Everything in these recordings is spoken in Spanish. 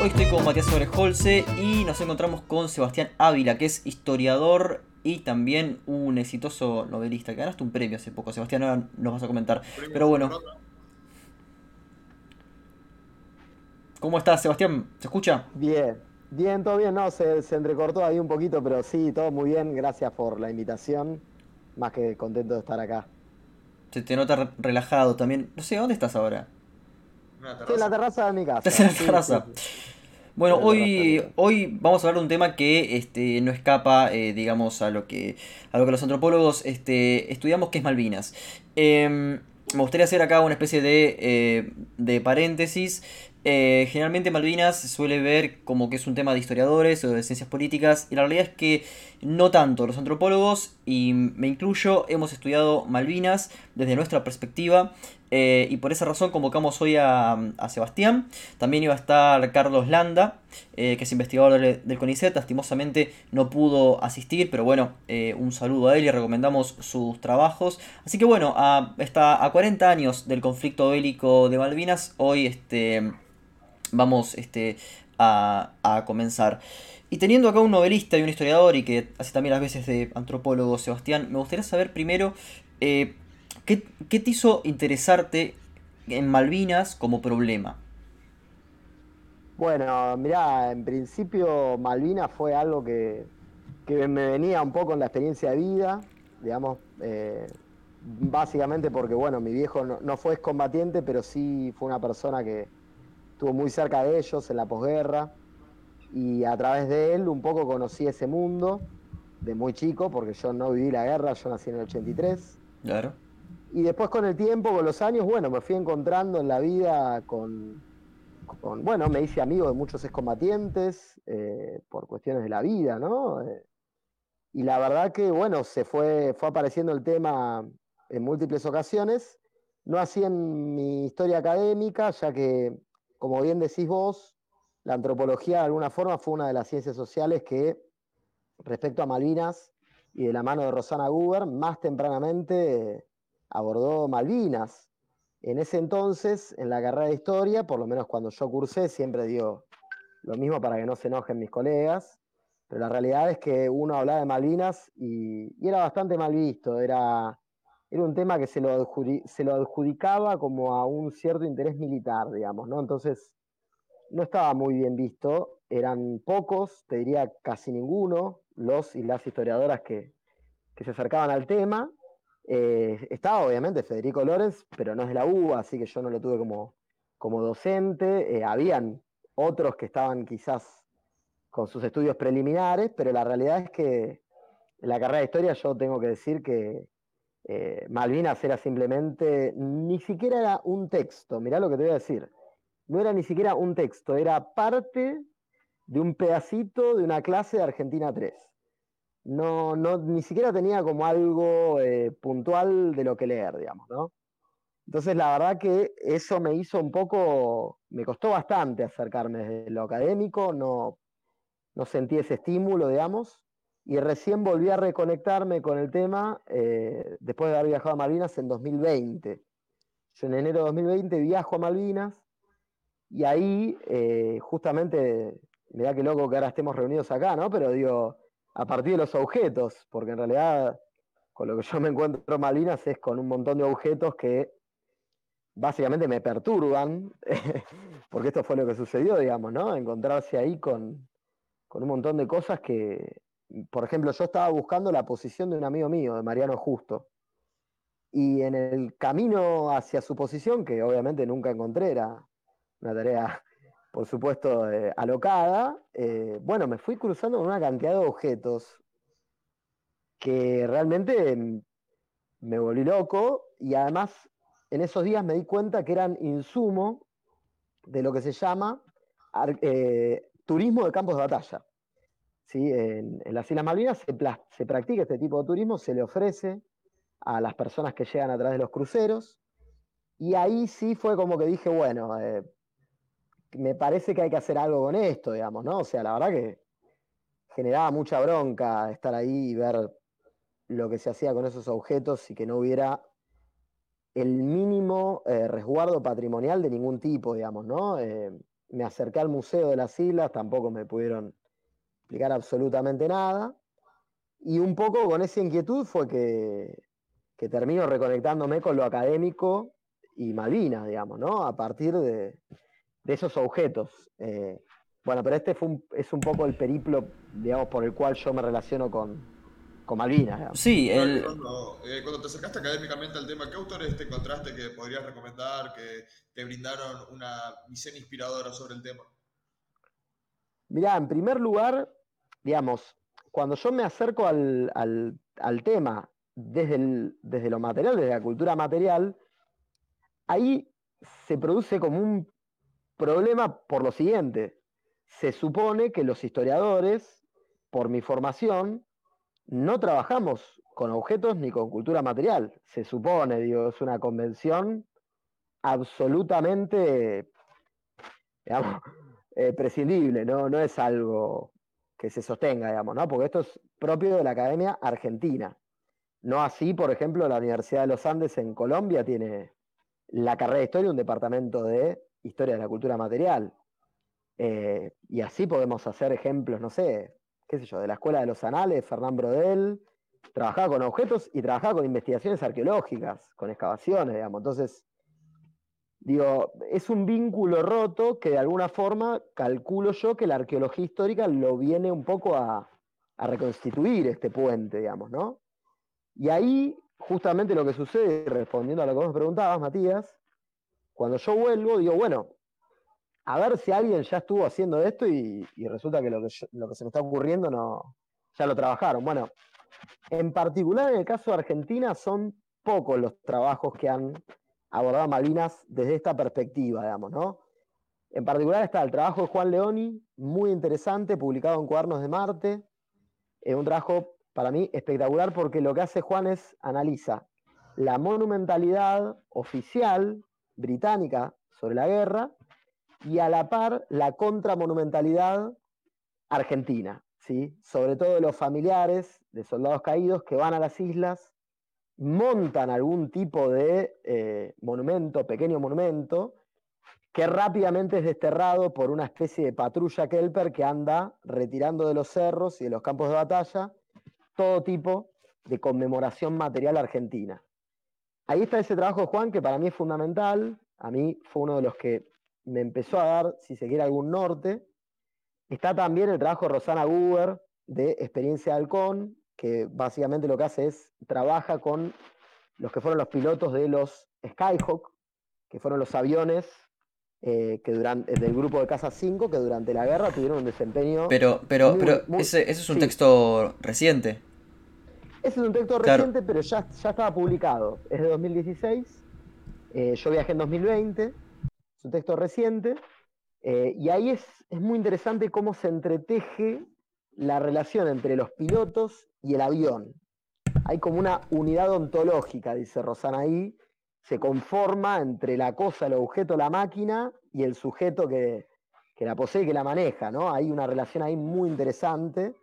Hoy estoy con Matías Sobreholce y nos encontramos con Sebastián Ávila, que es historiador y también un exitoso novelista. Que ganaste un premio hace poco, Sebastián, ahora nos vas a comentar. Pero bueno. ¿Cómo estás, Sebastián? ¿Se escucha? Bien, bien, todo bien. No, se, se entrecortó ahí un poquito, pero sí, todo muy bien. Gracias por la invitación. Más que contento de estar acá. Se te nota relajado también. No sé, ¿dónde estás ahora? Estoy en la terraza de mi casa. Estás en la terraza. Bueno, hoy, hoy vamos a hablar de un tema que este, no escapa, eh, digamos, a lo que a lo que los antropólogos este, estudiamos, que es Malvinas. Em, me gustaría hacer acá una especie de, eh, de paréntesis eh, generalmente Malvinas se suele ver como que es un tema de historiadores o de ciencias políticas y la realidad es que no tanto. Los antropólogos, y me incluyo, hemos estudiado Malvinas desde nuestra perspectiva eh, y por esa razón convocamos hoy a, Sebastián. También iba a estar Carlos Landa, eh, que es investigador del, CONICET. Lastimosamente no pudo asistir, pero bueno, un saludo a él y recomendamos sus trabajos. Así que bueno, a, está a 40 años del conflicto bélico de Malvinas, hoy este vamos este, a, comenzar. Y teniendo acá un novelista y un historiador y que hace también las veces de antropólogo, Sebastián, me gustaría saber primero eh, ¿qué, te hizo interesarte en Malvinas como problema. Bueno, mirá, en principio Malvinas fue algo que, me venía un poco en la experiencia de vida, digamos, eh, básicamente porque, bueno, mi viejo no, no fue excombatiente, pero sí fue una persona que, estuvo muy cerca de ellos en la posguerra y a través de él un poco conocí ese mundo de muy chico, porque yo no viví la guerra, yo nací en el 83. Claro. Y después con el tiempo, con los años, bueno, me fui encontrando en la vida con, bueno, me hice amigo de muchos excombatientes eh, por cuestiones de la vida, ¿no? Eh, y la verdad que, bueno, se fue, fue apareciendo el tema en múltiples ocasiones, no así en mi historia académica, ya que como bien decís vos, la antropología de alguna forma fue una de las ciencias sociales que, respecto a Malvinas y de la mano de Rosana Guber, más tempranamente abordó Malvinas. En ese entonces, en la carrera de historia, por lo menos cuando yo cursé, siempre digo lo mismo para que no se enojen mis colegas, pero la realidad es que uno hablaba de Malvinas y, era bastante mal visto, era era un tema que se lo, se lo adjudicaba como a un cierto interés militar, digamos, ¿no? Entonces, no estaba muy bien visto, eran pocos, te diría casi ninguno, los y las historiadoras que, se acercaban al tema. Eh, estaba obviamente Federico Lorenz, pero no es de la UBA, así que yo no lo tuve como, como docente. Eh, habían otros que estaban quizás con sus estudios preliminares, pero la realidad es que en la carrera de historia yo tengo que decir que, eh, Malvinas era simplemente, ni siquiera era un texto, mirá lo que te voy a decir, no era ni siquiera un texto, era parte de un pedacito de una clase de Argentina 3. No, no, ni siquiera tenía como algo eh, puntual de lo que leer, digamos, ¿no? Entonces la verdad que eso me hizo un poco, me costó bastante acercarme desde lo académico, no, no sentí ese estímulo, digamos, y recién volví a reconectarme con el tema eh, después de haber viajado a Malvinas en 2020. Yo en enero de 2020 viajo a Malvinas y ahí eh, justamente, da que loco que ahora estemos reunidos acá, ¿no? Pero digo, a partir de los objetos, porque en realidad con lo que yo me encuentro en Malvinas es con un montón de objetos que básicamente me perturban, porque esto fue lo que sucedió, digamos, ¿no? Encontrarse ahí con, con un montón de cosas que, por ejemplo, yo estaba buscando la posición de un amigo mío, de Mariano Justo. Y en el camino hacia su posición, que obviamente nunca encontré, era una tarea, por supuesto, eh, alocada, eh, bueno, me fui cruzando con una cantidad de objetos que realmente me volví loco y además en esos días me di cuenta que eran insumo de lo que se llama eh, turismo de campos de batalla. En, las Islas Malvinas se, practica este tipo de turismo, se le ofrece a las personas que llegan a través de los cruceros, y ahí sí fue como que dije, bueno, me parece que hay que hacer algo con esto, digamos, ¿no? O sea, la verdad que generaba mucha bronca estar ahí y ver lo que se hacía con esos objetos y que no hubiera el mínimo eh, resguardo patrimonial de ningún tipo, digamos, ¿no? Eh, me acerqué al Museo de las Islas, tampoco me pudieron explicar absolutamente nada. Y un poco con esa inquietud fue que, que termino reconectándome con lo académico y Malvinas, digamos, ¿no? A partir de, esos objetos. Eh, bueno, pero este fue es un poco el periplo, digamos, por el cual yo me relaciono con, con Malvinas. Sí, el... Eh, cuando, te acercaste académicamente al tema, ¿qué autores te encontraste que podrías recomendar, que te brindaron una visión inspiradora sobre el tema? Mirá, en primer lugar, digamos, cuando yo me acerco al, tema desde, desde lo material, desde la cultura material, ahí se produce como un problema por lo siguiente. Se supone que los historiadores, por mi formación, no trabajamos con objetos ni con cultura material. Se supone, digo, es una convención absolutamente, eh, prescindible, ¿no? no es algo que se sostenga, digamos, ¿no? Porque esto es propio de la Academia Argentina. No así, por ejemplo, la Universidad de los Andes en Colombia tiene la carrera de historia un departamento de historia de la cultura material. Eh, y así podemos hacer ejemplos, no sé, qué sé yo, de la Escuela de los Anales, Fernán Brodel, trabajaba con objetos y trabajaba con investigaciones arqueológicas, con excavaciones, digamos. Entonces, digo, es un vínculo roto que de alguna forma calculo yo que la arqueología histórica lo viene un poco a, a reconstituir este puente, digamos, ¿no? Y ahí, justamente lo que sucede, respondiendo a lo que vos preguntabas, Matías, cuando yo vuelvo, digo, bueno, a ver si alguien ya estuvo haciendo esto y, resulta que lo, que se me está ocurriendo no, ya lo trabajaron. Bueno, en particular en el caso de Argentina son pocos los trabajos que han abordado Malvinas desde esta perspectiva, digamos, ¿no? En particular está el trabajo de Juan Leoni, muy interesante, publicado en Cuadernos de Marte. Es un trabajo para mí espectacular porque lo que hace Juan es analiza la monumentalidad oficial británica sobre la guerra y a la par la contramonumentalidad argentina, ¿sí? sobre todo los familiares de soldados caídos que van a las islas, montan algún tipo de eh, monumento, pequeño monumento, que rápidamente es desterrado por una especie de patrulla Kelper que anda retirando de los cerros y de los campos de batalla todo tipo de conmemoración material argentina. Ahí está ese trabajo de Juan que para mí es fundamental, a mí fue uno de los que me empezó a dar, si se quiere, algún norte. Está también el trabajo de Rosana Guber de Experiencia Halcón, que básicamente lo que hace es trabaja con los que fueron los pilotos de los Skyhawk, que fueron los aviones eh, que durante, del grupo de Casa 5 que durante la guerra tuvieron un desempeño. Pero, pero, pero ese, es un texto reciente. Ese es un texto reciente, pero ya, ya estaba publicado. Es de 2016. Eh, yo viajé en 2020 es un texto reciente, eh, y ahí es, es muy interesante cómo se entreteje la relación entre los pilotos y el avión. Hay como una unidad ontológica, dice Rosana ahí, se conforma entre la cosa, el objeto, la máquina y el sujeto que, que la posee, que la maneja, ¿no? Hay una relación ahí muy interesante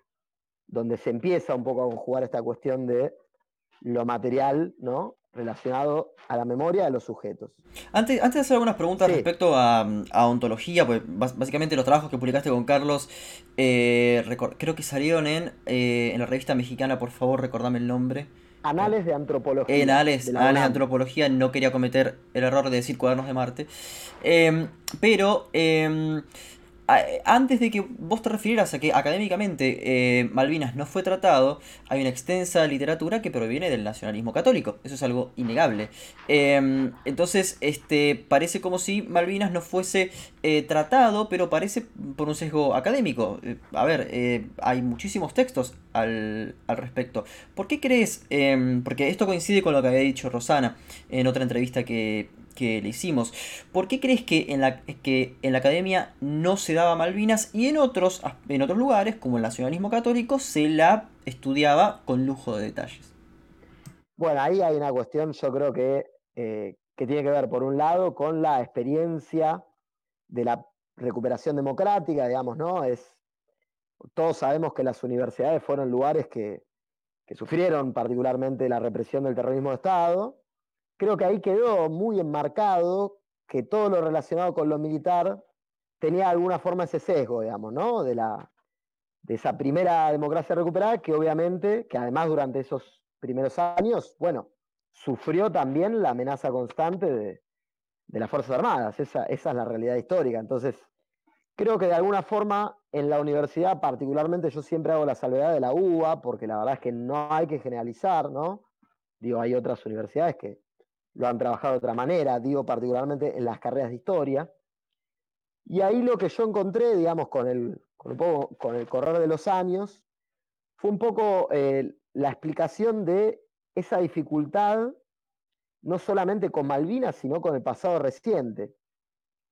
donde se empieza un poco a conjugar esta cuestión de lo material, ¿no? relacionado a la memoria de los sujetos. Antes, antes de hacer algunas preguntas respecto a, ontología, pues básicamente los trabajos que publicaste con Carlos, eh, creo que salieron en, eh, en la revista mexicana, por favor, recordame el nombre. Anales de Antropología. En Anales, de, Antropología, no quería cometer el error de decir cuadernos de Marte. Em, pero em, antes de que vos te refirieras a que académicamente eh, Malvinas no fue tratado, hay una extensa literatura que proviene del nacionalismo católico. Eso es algo innegable. Em, entonces, este, parece como si Malvinas no fuese eh, tratado, pero parece por un sesgo académico. Eh, a ver, hay muchísimos textos al, al, respecto. ¿Por qué crees? Em, porque esto coincide con lo que había dicho Rosana en otra entrevista que que le hicimos. ¿Por qué crees que en la, que en la academia no se daba Malvinas y en otros, en otros lugares, como el nacionalismo católico, se la estudiaba con lujo de detalles? Bueno, ahí hay una cuestión, yo creo que, eh, que tiene que ver, por un lado, con la experiencia de la recuperación democrática, digamos, ¿no? Es, todos sabemos que las universidades fueron lugares que, que sufrieron particularmente la represión del terrorismo de Estado, creo que ahí quedó muy enmarcado que todo lo relacionado con lo militar tenía alguna forma ese sesgo, digamos, ¿no? De, la, de esa primera democracia recuperada, que obviamente, que además durante esos primeros años, bueno, sufrió también la amenaza constante de, las Fuerzas Armadas. Esa, esa es la realidad histórica. Entonces, creo que de alguna forma en la universidad, particularmente yo siempre hago la salvedad de la UBA, porque la verdad es que no hay que generalizar, ¿no? Digo, hay otras universidades que lo han trabajado de otra manera, digo particularmente en las carreras de historia. Y ahí lo que yo encontré, digamos, con el, con, el correr de los años, fue un poco eh, la explicación de esa dificultad, no solamente con Malvinas, sino con el pasado reciente.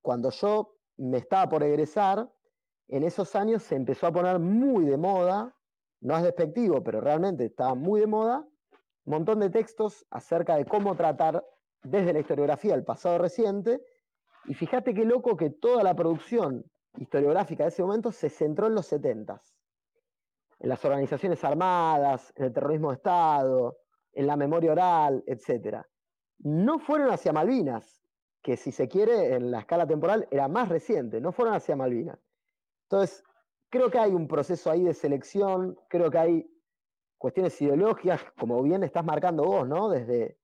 Cuando yo me estaba por egresar, en esos años se empezó a poner muy de moda, no es despectivo, pero realmente estaba muy de moda, montón de textos acerca de cómo tratar desde la historiografía el pasado reciente. Y fíjate qué loco que toda la producción historiográfica de ese momento se centró en los 70 en las organizaciones armadas, en el terrorismo de Estado, en la memoria oral, etc. No fueron hacia Malvinas, que si se quiere, en la escala temporal era más reciente, no fueron hacia Malvinas. Entonces, creo que hay un proceso ahí de selección, creo que hay cuestiones ideológicas, como bien estás marcando vos, ¿no? Desde,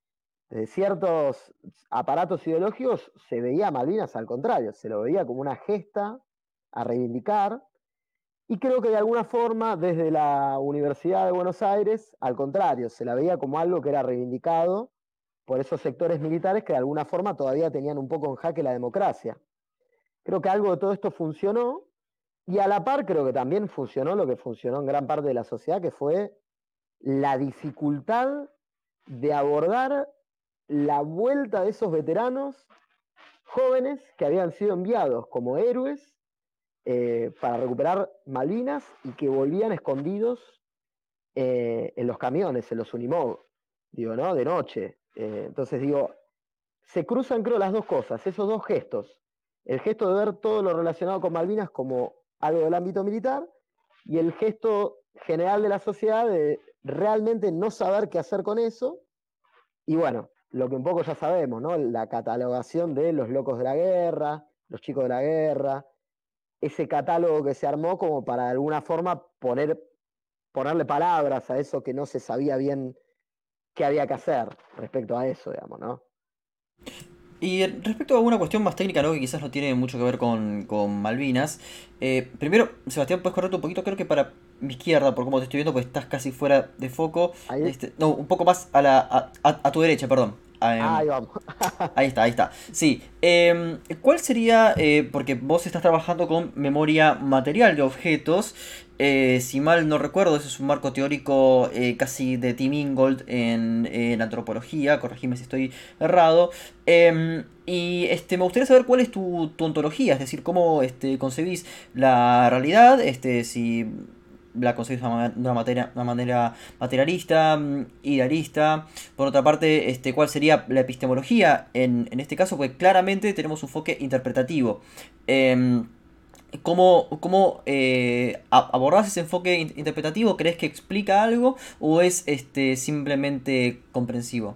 ciertos aparatos ideológicos se veía a Malvinas al contrario, se lo veía como una gesta a reivindicar. Y creo que de alguna forma, desde la Universidad de Buenos Aires, al contrario, se la veía como algo que era reivindicado por esos sectores militares que de alguna forma todavía tenían un poco en jaque la democracia. Creo que algo de todo esto funcionó y a la par creo que también funcionó lo que funcionó en gran parte de la sociedad, que fue la dificultad de abordar la vuelta de esos veteranos jóvenes que habían sido enviados como héroes eh, para recuperar Malvinas y que volvían escondidos eh, en los camiones, en los Unimog, digo, ¿no? De noche, eh, entonces digo, se cruzan creo las dos cosas, esos dos gestos. El gesto de ver todo lo relacionado con Malvinas como algo del ámbito militar y el gesto general de la sociedad de realmente no saber qué hacer con eso. Y bueno, lo que un poco ya sabemos, ¿no? La catalogación de los locos de la guerra, los chicos de la guerra, ese catálogo que se armó como para de alguna forma poner, ponerle palabras a eso que no se sabía bien qué había que hacer respecto a eso, digamos, ¿no? Y respecto a una cuestión más técnica, ¿no? que quizás no tiene mucho que ver con, Malvinas. Eh, primero, Sebastián, puedes correr un poquito, creo que para mi izquierda, por cómo te estoy viendo, pues estás casi fuera de foco. Este, no, un poco más a, la, a tu derecha, perdón. Em, ahí vamos. ahí está, ahí está. Sí. Em, ¿Cuál sería, eh, porque vos estás trabajando con memoria material de objetos, eh, si mal no recuerdo, ese es un marco teórico eh, casi de Tim Ingold en, antropología, corregime si estoy errado. Em, y este, me gustaría saber cuál es tu, tu ontología, es decir, cómo este, concebís la realidad, este, si la concebís de una, manera, una manera materialista, mm, idealista. Por otra parte, este, ¿cuál sería la epistemología en, este caso? Pues claramente tenemos un enfoque interpretativo. Eh, ¿Cómo, cómo eh, abordás ese enfoque interpretativo? ¿Crees que explica algo o es este, simplemente comprensivo?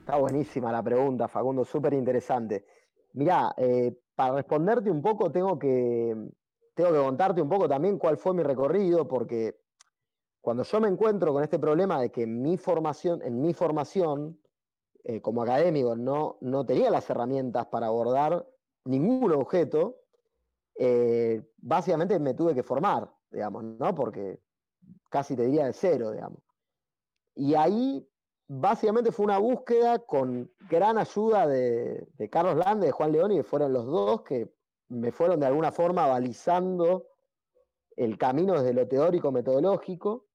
Está buenísima la pregunta, Facundo, súper interesante. Mirá, eh, para responderte un poco tengo que, tengo que contarte un poco también cuál fue mi recorrido, porque cuando yo me encuentro con este problema de que mi formación, en mi formación eh, como académico no, no tenía las herramientas para abordar ningún objeto, eh, básicamente me tuve que formar, digamos, ¿no? Porque casi te diría de cero, digamos. Y ahí básicamente fue una búsqueda con gran ayuda de, de Carlos Lande, de Juan León, y fueron los dos que me fueron de alguna forma balizando el camino desde lo teórico metodológico.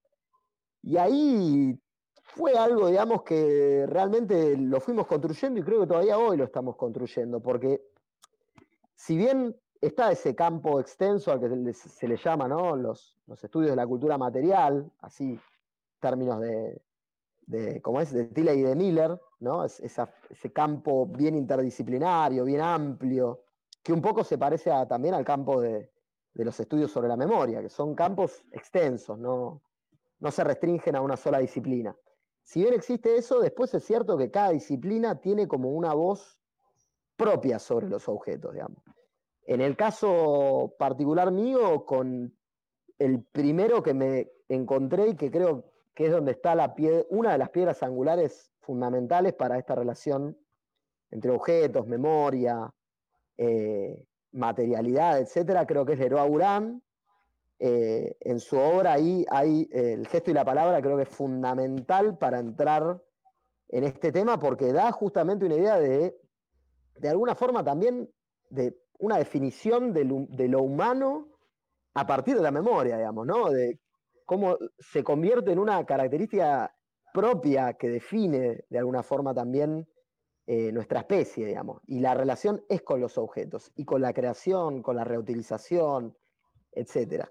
Y ahí fue algo, digamos, que realmente lo fuimos construyendo y creo que todavía hoy lo estamos construyendo, porque si bien está ese campo extenso al que se le llama ¿no? los, estudios de la cultura material, así términos de, de como es, de Tilley y de Miller, ¿no? ese campo bien interdisciplinario, bien amplio, que un poco se parece también al campo de, los estudios sobre la memoria, que son campos extensos, no, no se restringen a una sola disciplina. Si bien existe eso, después es cierto que cada disciplina tiene como una voz propia sobre los objetos, digamos. En el caso particular mío, con el primero que me encontré y que creo que es donde está la una de las piedras angulares fundamentales para esta relación entre objetos, memoria, eh, materialidad, etcétera, creo que es Leroy Aurán. Eh, en su obra ahí hay eh, el gesto y la palabra, creo que es fundamental para entrar en este tema porque da justamente una idea de, de alguna forma también, de una definición de lo, humano a partir de la memoria, digamos, ¿no? De cómo se convierte en una característica propia que define de alguna forma también eh, nuestra especie, digamos. Y la relación es con los objetos y con la creación, con la reutilización, etc.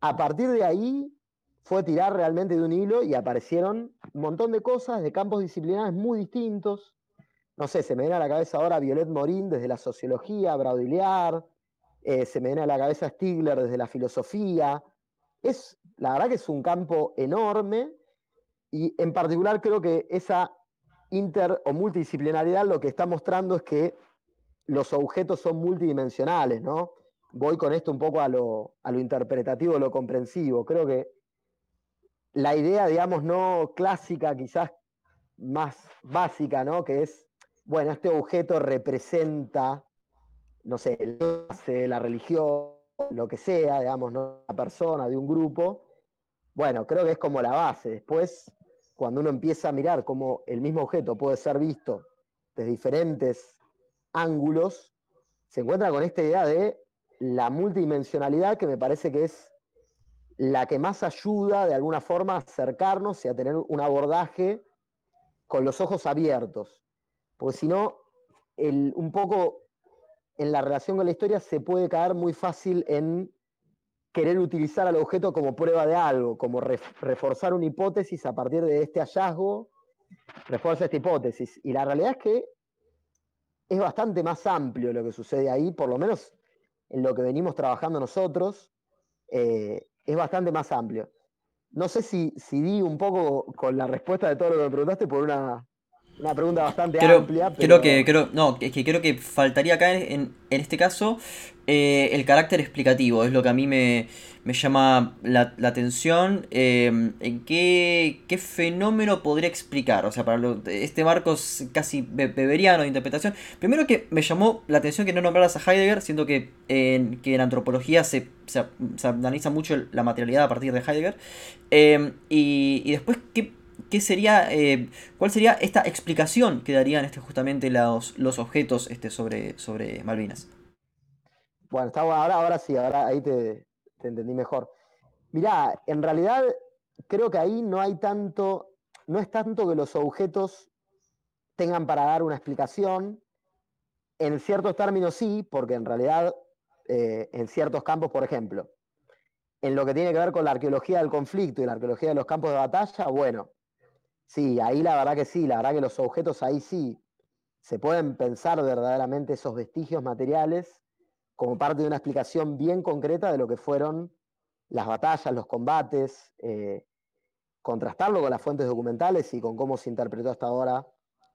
A partir de ahí fue tirar realmente de un hilo y aparecieron un montón de cosas de campos disciplinares muy distintos, no sé, se me viene a la cabeza ahora Violet Morín desde la sociología, Braudillard, eh, se me viene a la cabeza Stigler desde la filosofía. Es, la verdad que es un campo enorme y en particular creo que esa inter o multidisciplinaridad lo que está mostrando es que los objetos son multidimensionales, ¿no? Voy con esto un poco a lo, a lo interpretativo, lo comprensivo. Creo que la idea, digamos, no clásica, quizás más básica, ¿no? Que es bueno, este objeto representa, no sé, la religión, lo que sea, digamos, ¿no? una persona, de un grupo. Bueno, creo que es como la base. Después, cuando uno empieza a mirar cómo el mismo objeto puede ser visto desde diferentes ángulos, se encuentra con esta idea de la multidimensionalidad que me parece que es la que más ayuda de alguna forma a acercarnos y a tener un abordaje con los ojos abiertos. Porque si no, un poco en la relación con la historia se puede caer muy fácil en querer utilizar al objeto como prueba de algo, como reforzar una hipótesis a partir de este hallazgo, refuerza esta hipótesis. Y la realidad es que es bastante más amplio lo que sucede ahí, por lo menos en lo que venimos trabajando nosotros, eh, es bastante más amplio. No sé si, si di un poco con la respuesta de todo lo que me preguntaste por una, una pregunta bastante amplia. Creo que, creo, no, es que creo que faltaría acá en, en este caso eh, el carácter explicativo, es lo que a mí me, llama la, atención. Eh, ¿En qué, qué, fenómeno podría explicar? O sea, para este marco casi beberiano de interpretación. Primero que me llamó la atención que no nombraras a Heidegger, siendo que en, que en antropología se, se, analiza mucho la materialidad a partir de Heidegger. Eh, y, y después, ¿qué ¿qué sería, eh, ¿cuál sería esta explicación que darían este, justamente los, los objetos este, sobre, sobre Malvinas? Bueno, está, ahora, sí, ahora ahí te, entendí mejor. Mirá, en realidad creo que ahí no hay tanto, no es tanto que los objetos tengan para dar una explicación. En ciertos términos sí, porque en realidad eh, en ciertos campos, por ejemplo, en lo que tiene que ver con la arqueología del conflicto y la arqueología de los campos de batalla, bueno, Sí, ahí la verdad que sí, la verdad que los objetos ahí sí se pueden pensar verdaderamente esos vestigios materiales como parte de una explicación bien concreta de lo que fueron las batallas, los combates, eh, contrastarlo con las fuentes documentales y con cómo se interpretó hasta ahora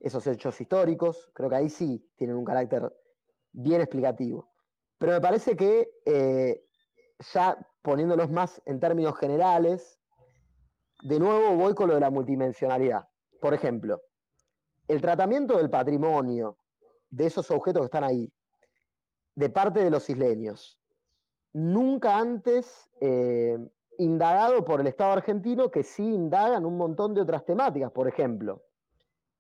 esos hechos históricos. Creo que ahí sí tienen un carácter bien explicativo. Pero me parece que eh, ya poniéndolos más en términos generales, de nuevo voy con lo de la multidimensionalidad. Por ejemplo, el tratamiento del patrimonio de esos objetos que están ahí, de parte de los isleños, nunca antes eh, indagado por el Estado argentino, que sí indaga en un montón de otras temáticas. Por ejemplo,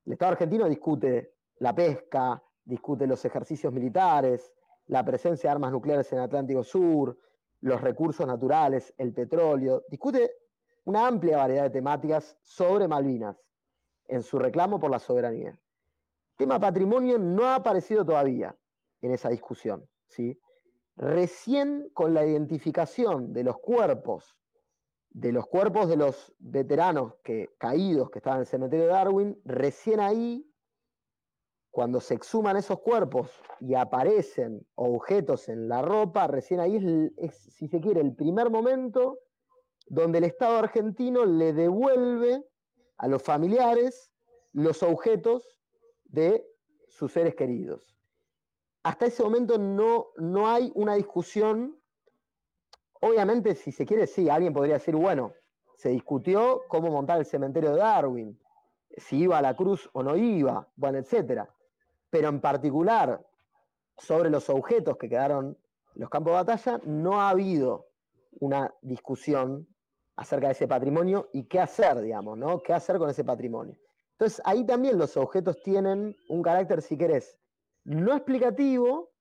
el Estado argentino discute la pesca, discute los ejercicios militares, la presencia de armas nucleares en el Atlántico Sur, los recursos naturales, el petróleo, discute una amplia variedad de temáticas sobre Malvinas en su reclamo por la soberanía. El tema patrimonio no ha aparecido todavía en esa discusión. ¿sí? Recién con la identificación de los cuerpos, de los cuerpos de los veteranos que, caídos que estaban en el cementerio de Darwin, recién ahí, cuando se exhuman esos cuerpos y aparecen objetos en la ropa, recién ahí es si se quiere, el primer momento donde el Estado argentino le devuelve a los familiares los objetos de sus seres queridos. hasta ese momento no, no hay una discusión. Obviamente, si se quiere, sí, alguien podría decir, bueno, se discutió cómo montar el cementerio de Darwin, si iba a la cruz o no iba, bueno, etcétera. Pero en particular, sobre los objetos que quedaron en los campos de batalla, no ha habido una discusión acerca de ese patrimonio y qué hacer, digamos, ¿no? ¿Qué hacer con ese patrimonio? Entonces, ahí también los objetos tienen un carácter, si querés, no explicativo,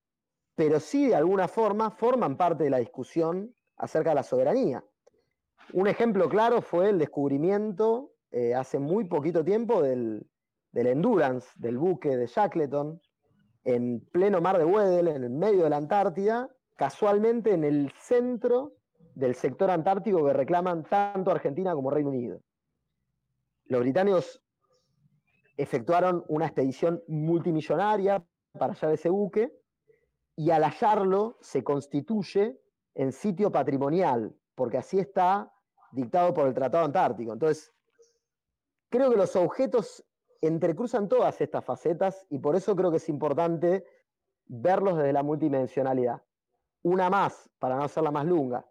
pero sí de alguna forma forman parte de la discusión acerca de la soberanía. Un ejemplo claro fue el descubrimiento eh, hace muy poquito tiempo del, del, Endurance, del buque de Shackleton, en pleno mar de Weddell, en el medio de la Antártida, casualmente en el centro del sector antártico que reclaman tanto Argentina como Reino Unido. Los británicos efectuaron una expedición multimillonaria para hallar ese buque y al hallarlo se constituye en sitio patrimonial, porque así está dictado por el Tratado Antártico. Entonces, creo que los objetos entrecruzan todas estas facetas y por eso creo que es importante verlos desde la multidimensionalidad. Una más, para no hacerla más lunga.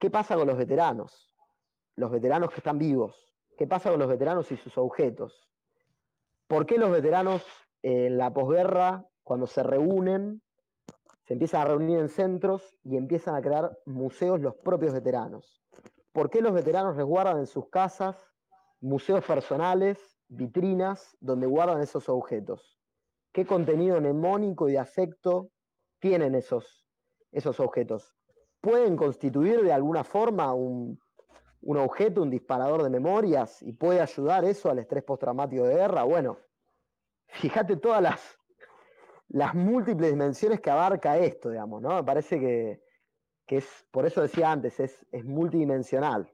¿Qué pasa con los veteranos? Los veteranos que están vivos. ¿Qué pasa con los veteranos y sus objetos? ¿Por qué los veteranos en la posguerra, cuando se reúnen, se empiezan a reunir en centros y empiezan a crear museos los propios veteranos? ¿Por qué los veteranos resguardan en sus casas museos personales, vitrinas, donde guardan esos objetos? ¿Qué contenido mnemónico y de afecto tienen esos, esos objetos? ¿Pueden constituir de alguna forma un, un objeto, un disparador de memorias y puede ayudar eso al estrés postraumático de guerra? Bueno, fíjate todas las, las múltiples dimensiones que abarca esto, digamos, ¿no? Me parece que, que es, por eso decía antes, es, es multidimensional.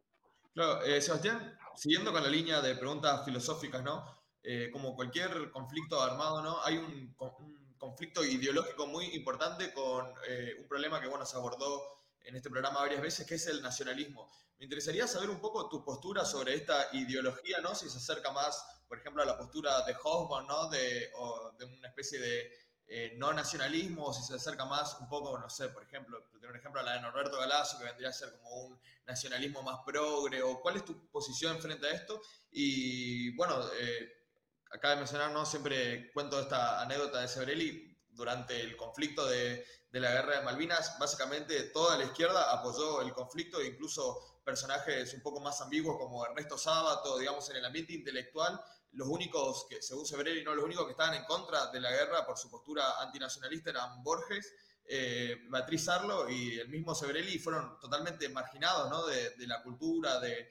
Eh, Sebastián, siguiendo con la línea de preguntas filosóficas, ¿no? Eh, como cualquier conflicto armado, ¿no? Hay un, un conflicto ideológico muy importante con eh, un problema que, bueno, se abordó en este programa varias veces, que es el nacionalismo. Me interesaría saber un poco tu postura sobre esta ideología, ¿no? Si se acerca más, por ejemplo, a la postura de Hoffman, ¿no? De, o de una especie de eh, no nacionalismo, o si se acerca más un poco, no sé, por ejemplo, tener un ejemplo a la de Norberto Galasso, que vendría a ser como un nacionalismo más progre, o cuál es tu posición frente a esto. Y bueno, eh, acaba de mencionar, ¿no? Siempre cuento esta anécdota de Sebrelli, durante el conflicto de, de, la guerra de Malvinas, básicamente toda la izquierda apoyó el conflicto, incluso personajes un poco más ambiguos como Ernesto Sábato, digamos, en el ambiente intelectual, los únicos que, según Severelli, no los únicos que estaban en contra de la guerra por su postura antinacionalista eran Borges, eh, Beatriz Arlo y el mismo Severelli fueron totalmente marginados ¿no? de, de la cultura, de,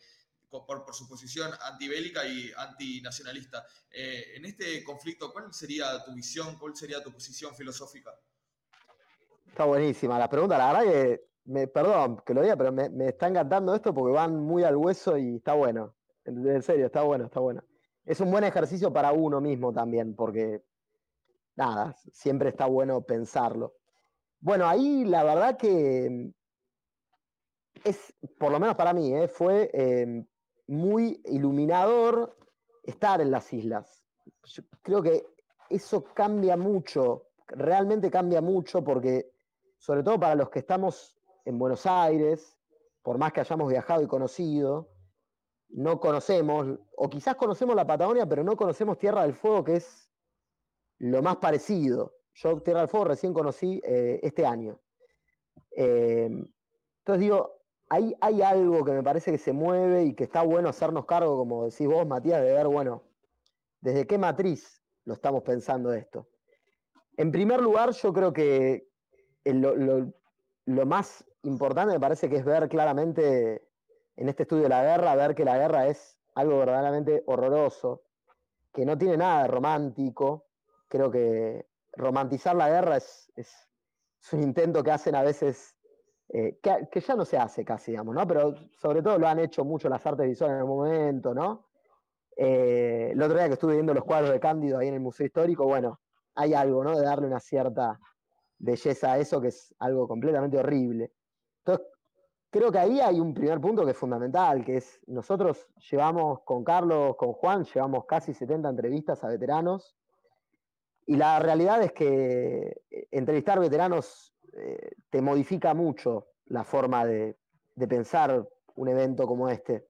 por, por, su posición antibélica y antinacionalista. Eh, en este conflicto, ¿cuál sería tu visión, cuál sería tu posición filosófica? Está buenísima la pregunta, la verdad que, me, perdón que lo diga, pero me, me, está encantando esto porque van muy al hueso y está bueno. En serio, está bueno, está bueno. Es un buen ejercicio para uno mismo también, porque nada, siempre está bueno pensarlo. Bueno, ahí la verdad que es, por lo menos para mí, ¿eh? fue eh, muy iluminador estar en las islas. Yo creo que eso cambia mucho, realmente cambia mucho porque, sobre todo para los que estamos en Buenos Aires, por más que hayamos viajado y conocido, no conocemos, o quizás conocemos la Patagonia, pero no conocemos Tierra del Fuego, que es lo más parecido. Yo Tierra del Fuego recién conocí eh, este año. Eh, entonces digo, hay, hay algo que me parece que se mueve y que está bueno hacernos cargo, como decís vos, Matías, de ver, bueno, desde qué matriz lo estamos pensando esto. En primer lugar, yo creo que lo, lo, más importante me parece que es ver claramente en este estudio de la guerra, ver que la guerra es algo verdaderamente horroroso, que no tiene nada de romántico. Creo que romantizar la guerra es, es, un intento que hacen a veces eh, que, que, ya no se hace casi, digamos, ¿no? Pero sobre todo lo han hecho mucho las artes visuales en el momento, ¿no? Eh, el otro día que estuve viendo los cuadros de Cándido ahí en el Museo Histórico, bueno, hay algo, ¿no? De darle una cierta belleza a eso que es algo completamente horrible. Entonces, creo que ahí hay un primer punto que es fundamental, que es nosotros llevamos con Carlos, con Juan, llevamos casi 70 entrevistas a veteranos Y la realidad es que eh, entrevistar veteranos eh, te modifica mucho la forma de, de pensar un evento como este,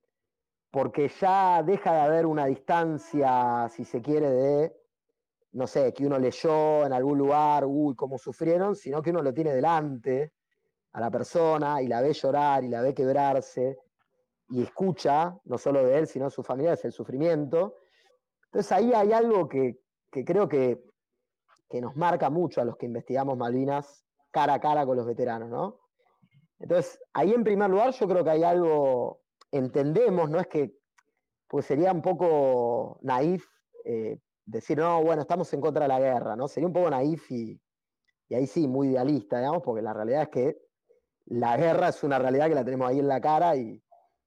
porque ya deja de haber una distancia, si se quiere, de, no sé, que uno leyó en algún lugar, uy, cómo sufrieron, sino que uno lo tiene delante a la persona y la ve llorar y la ve quebrarse y escucha, no solo de él, sino de sus familiares, el sufrimiento. Entonces ahí hay algo que, que creo que, que, nos marca mucho a los que investigamos Malvinas cara a cara con los veteranos, ¿no? Entonces, ahí en primer lugar yo creo que hay algo, entendemos, no es que, pues sería un poco naif eh, decir, no, bueno, estamos en contra de la guerra, ¿no? Sería un poco naif y, y ahí sí, muy idealista, digamos, porque la realidad es que la guerra es una realidad que la tenemos ahí en la cara y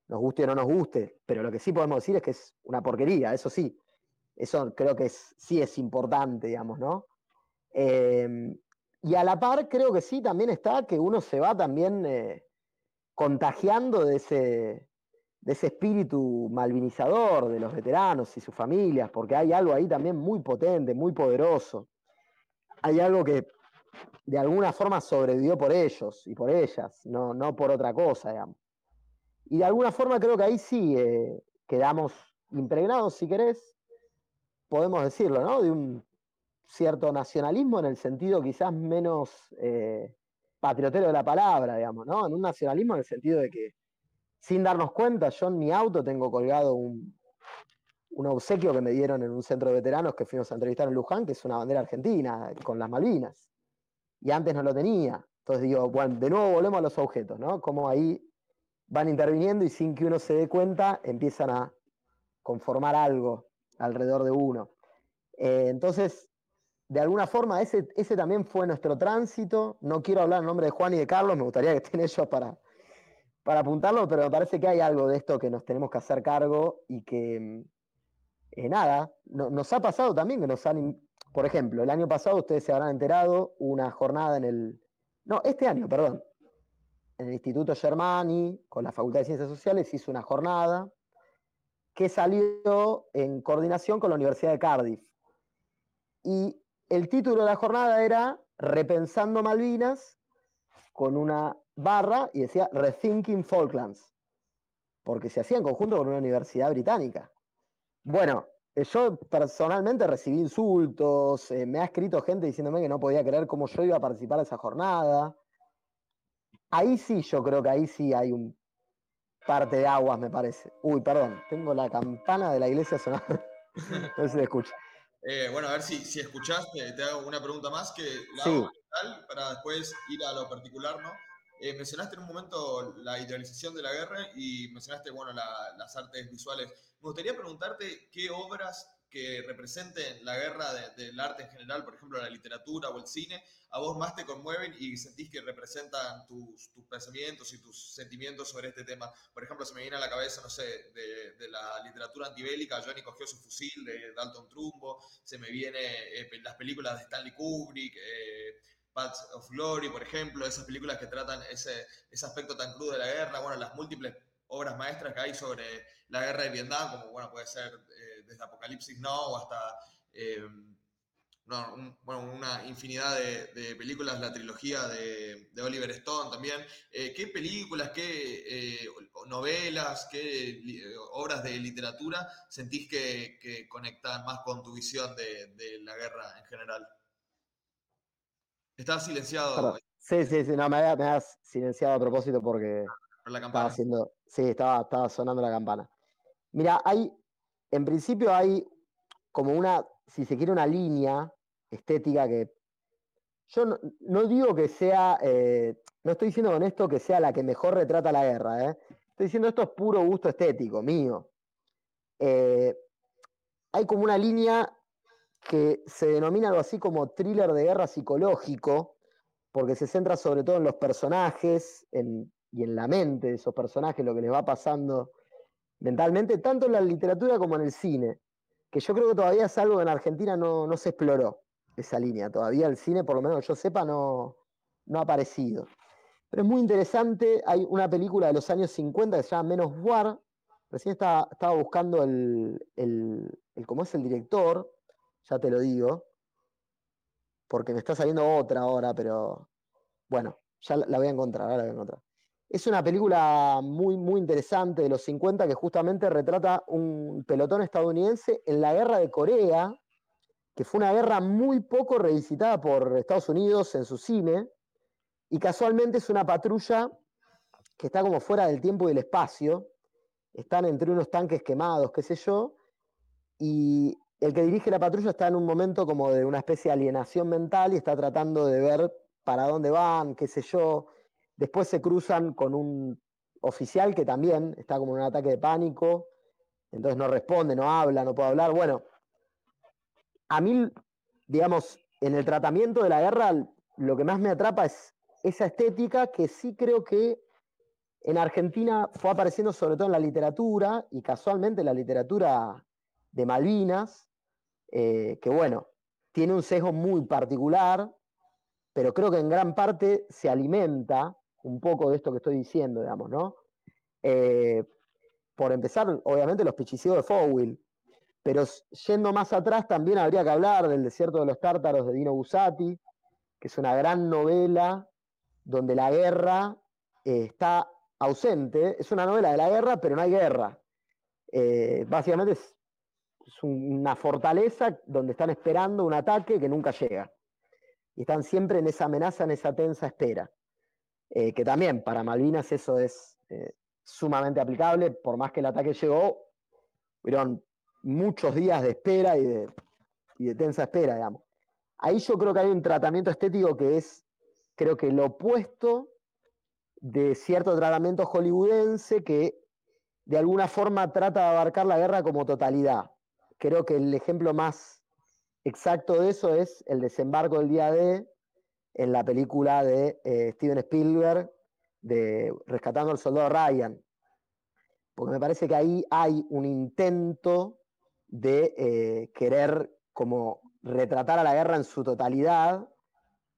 nos guste o no nos guste, pero lo que sí podemos decir es que es una porquería, eso sí, eso creo que sí es importante, digamos, ¿no? Eh, y a la par creo que sí también está que uno se va también eh, contagiando de ese, de ese espíritu malvinizador de los veteranos y sus familias, porque hay algo ahí también muy potente, muy poderoso. Hay algo que de alguna forma sobrevivió por ellos y por ellas, no, no por otra cosa, digamos. Y de alguna forma creo que ahí sí eh, quedamos impregnados, si querés, podemos decirlo, ¿no? De un cierto nacionalismo en el sentido quizás menos eh, patriotero de la palabra, digamos, ¿no? En un nacionalismo en el sentido de que, sin darnos cuenta, yo en mi auto tengo colgado un, obsequio que me dieron en un centro de veteranos que fuimos a entrevistar en Luján, que es una bandera argentina con las Malvinas. Y antes no lo tenía. Entonces digo, bueno, de nuevo volvemos a los objetos, ¿no? Como ahí van interviniendo y sin que uno se dé cuenta empiezan a conformar algo alrededor de uno. Eh, entonces, de alguna forma, ese, ese también fue nuestro tránsito. No quiero hablar en nombre de Juan y de Carlos, me gustaría que estén ellos para, para apuntarlo, pero me parece que hay algo de esto que nos tenemos que hacer cargo y que, eh, nada, no, nos ha pasado también que nos han, por ejemplo, el año pasado ustedes se habrán enterado, una jornada en el, no, este año, perdón, en el Instituto Germani, con la Facultad de Ciencias Sociales, hizo una jornada que salió en coordinación con la Universidad de Cardiff. Y el título de la jornada era Repensando Malvinas, con una barra y decía Rethinking Falklands, porque se hacía en conjunto con una universidad británica. Bueno, eh, yo personalmente recibí insultos, eh, me ha escrito gente diciéndome que no podía creer cómo yo iba a participar de esa jornada. Ahí sí, yo creo que ahí sí hay un parte de aguas, me parece. Uy, perdón, tengo la campana de la iglesia sonando. no sé si escucha. Eh, bueno, a ver si, si escuchaste, te hago una pregunta más que la sí. hago para después ir a lo particular, ¿no? Eh, mencionaste en un momento la idealización de la guerra y mencionaste, bueno, la, las artes visuales. Me gustaría preguntarte qué obras que representen la guerra de, del arte en general, por ejemplo, la literatura o el cine, a vos más te conmueven y sentís que representan tus, tus pensamientos y tus sentimientos sobre este tema. Por ejemplo, se me viene a la cabeza, no sé, de, de la literatura antibélica, Johnny cogió su fusil de Dalton Trumbo, se me viene eh, las películas de Stanley Kubrick, eh, Paths of Glory, por ejemplo, esas películas que tratan ese, ese aspecto tan crudo de la guerra, bueno, las múltiples obras maestras que hay sobre la guerra de Vietnam, como bueno, puede ser eh, desde Apocalipsis Now hasta eh, no, bueno, una infinidad de, películas, la trilogía de, de Oliver Stone también. Eh, ¿Qué películas, qué novelas, qué obras de literatura sentís que, que, conectan más con tu visión de, de la guerra en general? Estás silenciado. Perdón. Sí, sí, sí, no, me habías, me habías silenciado a propósito porque la estaba haciendo, sí, estaba, estaba sonando la campana. Mira, hay, en principio hay como una, si se quiere, una línea estética que yo no, no digo que sea, eh, no estoy diciendo con esto que sea la que mejor retrata la guerra, ¿eh? estoy diciendo esto es puro gusto estético, mío. Eh, hay como una línea que se denomina algo así como thriller de guerra psicológico, porque se centra sobre todo en los personajes y en la mente de esos personajes, lo que les va pasando mentalmente, tanto en la literatura como en el cine, que yo creo que todavía es algo que en Argentina no, no se exploró, esa línea. Todavía el cine, por lo menos yo sepa, no, no ha aparecido. Pero es muy interesante, hay una película de los años 50 que se llama Menos War, recién estaba, estaba buscando el, el, el, cómo es el director, ya te lo digo, porque me está saliendo otra ahora, pero bueno, ya la voy a encontrar, ahora la voy a encontrar. Es una película muy, muy interesante de los 50 que justamente retrata un pelotón estadounidense en la guerra de Corea, que fue una guerra muy poco revisitada por Estados Unidos en su cine, y casualmente es una patrulla que está como fuera del tiempo y del espacio, están entre unos tanques quemados, qué sé yo, y el que dirige la patrulla está en un momento como de una especie de alienación mental y está tratando de ver para dónde van, qué sé yo. Después se cruzan con un oficial que también está como en un ataque de pánico, entonces no responde, no habla, no puede hablar. Bueno, a mí, digamos, en el tratamiento de la guerra, lo que más me atrapa es esa estética que sí creo que en Argentina fue apareciendo sobre todo en la literatura y casualmente en la literatura de Malvinas, eh, que bueno, tiene un sesgo muy particular, pero creo que en gran parte se alimenta un poco de esto que estoy diciendo, digamos, ¿no? Eh, por empezar, obviamente, los pichicidos de Fowell, pero yendo más atrás también habría que hablar del Desierto de los Tártaros de Dino Bussati, que es una gran novela donde la guerra eh, está ausente. Es una novela de la guerra, pero no hay guerra. básicamente es es una fortaleza donde están esperando un ataque que nunca llega. Y están siempre en esa amenaza, en esa tensa espera. Eh, que también para Malvinas eso es eh, sumamente aplicable, por más que el ataque llegó, fueron muchos días de espera y de, tensa espera, digamos. Ahí yo creo que hay un tratamiento estético que es, creo que lo opuesto de cierto tratamiento hollywoodense que de alguna forma trata de abarcar la guerra como totalidad creo que el ejemplo más exacto de eso es el desembarco del día D en la película de eh, Steven Spielberg de Rescatando al Soldado Ryan. Porque me parece que ahí hay un intento de eh, querer como retratar a la guerra en su totalidad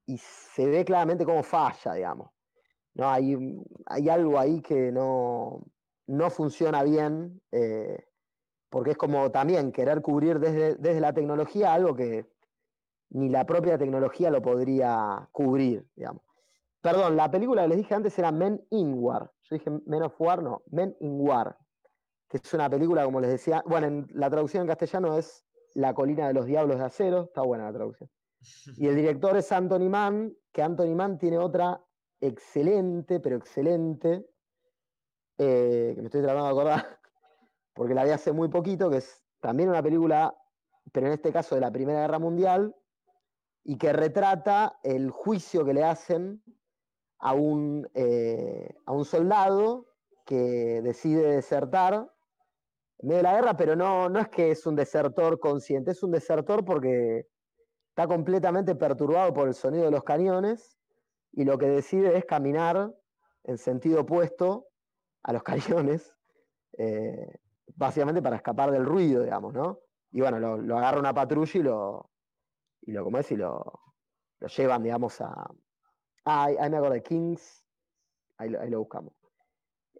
y se ve claramente cómo falla, digamos. ¿No? Hay, hay algo ahí que no, no funciona bien. Eh, porque es como también querer cubrir desde, la tecnología algo que ni la propia tecnología lo podría cubrir. Perdón, la película que les dije antes era Men in War. Yo dije Men of War, no, Men in War. Que es una película, como les decía, bueno, en, la traducción en castellano es La colina de los diablos de acero. Está buena la traducción. Y el director es Anthony Mann, que Anthony Mann tiene otra excelente, pero excelente, eh, que me estoy tratando de acordar, porque la vi hace muy poquito, que es también una película, pero en este caso de la Primera Guerra Mundial, y que retrata el juicio que le hacen a un, eh, a un soldado que decide desertar en medio de la guerra, pero no, no es que es un desertor consciente, es un desertor porque está completamente perturbado por el sonido de los cañones y lo que decide es caminar en sentido opuesto a los cañones. Eh, básicamente para escapar del ruido, digamos, ¿no? Y bueno, lo, agarra una patrulla y lo, y lo, ¿cómo es? Y lo, lo llevan, digamos, a... Ah, ahí, me acuerdo de Kings, ahí, lo buscamos.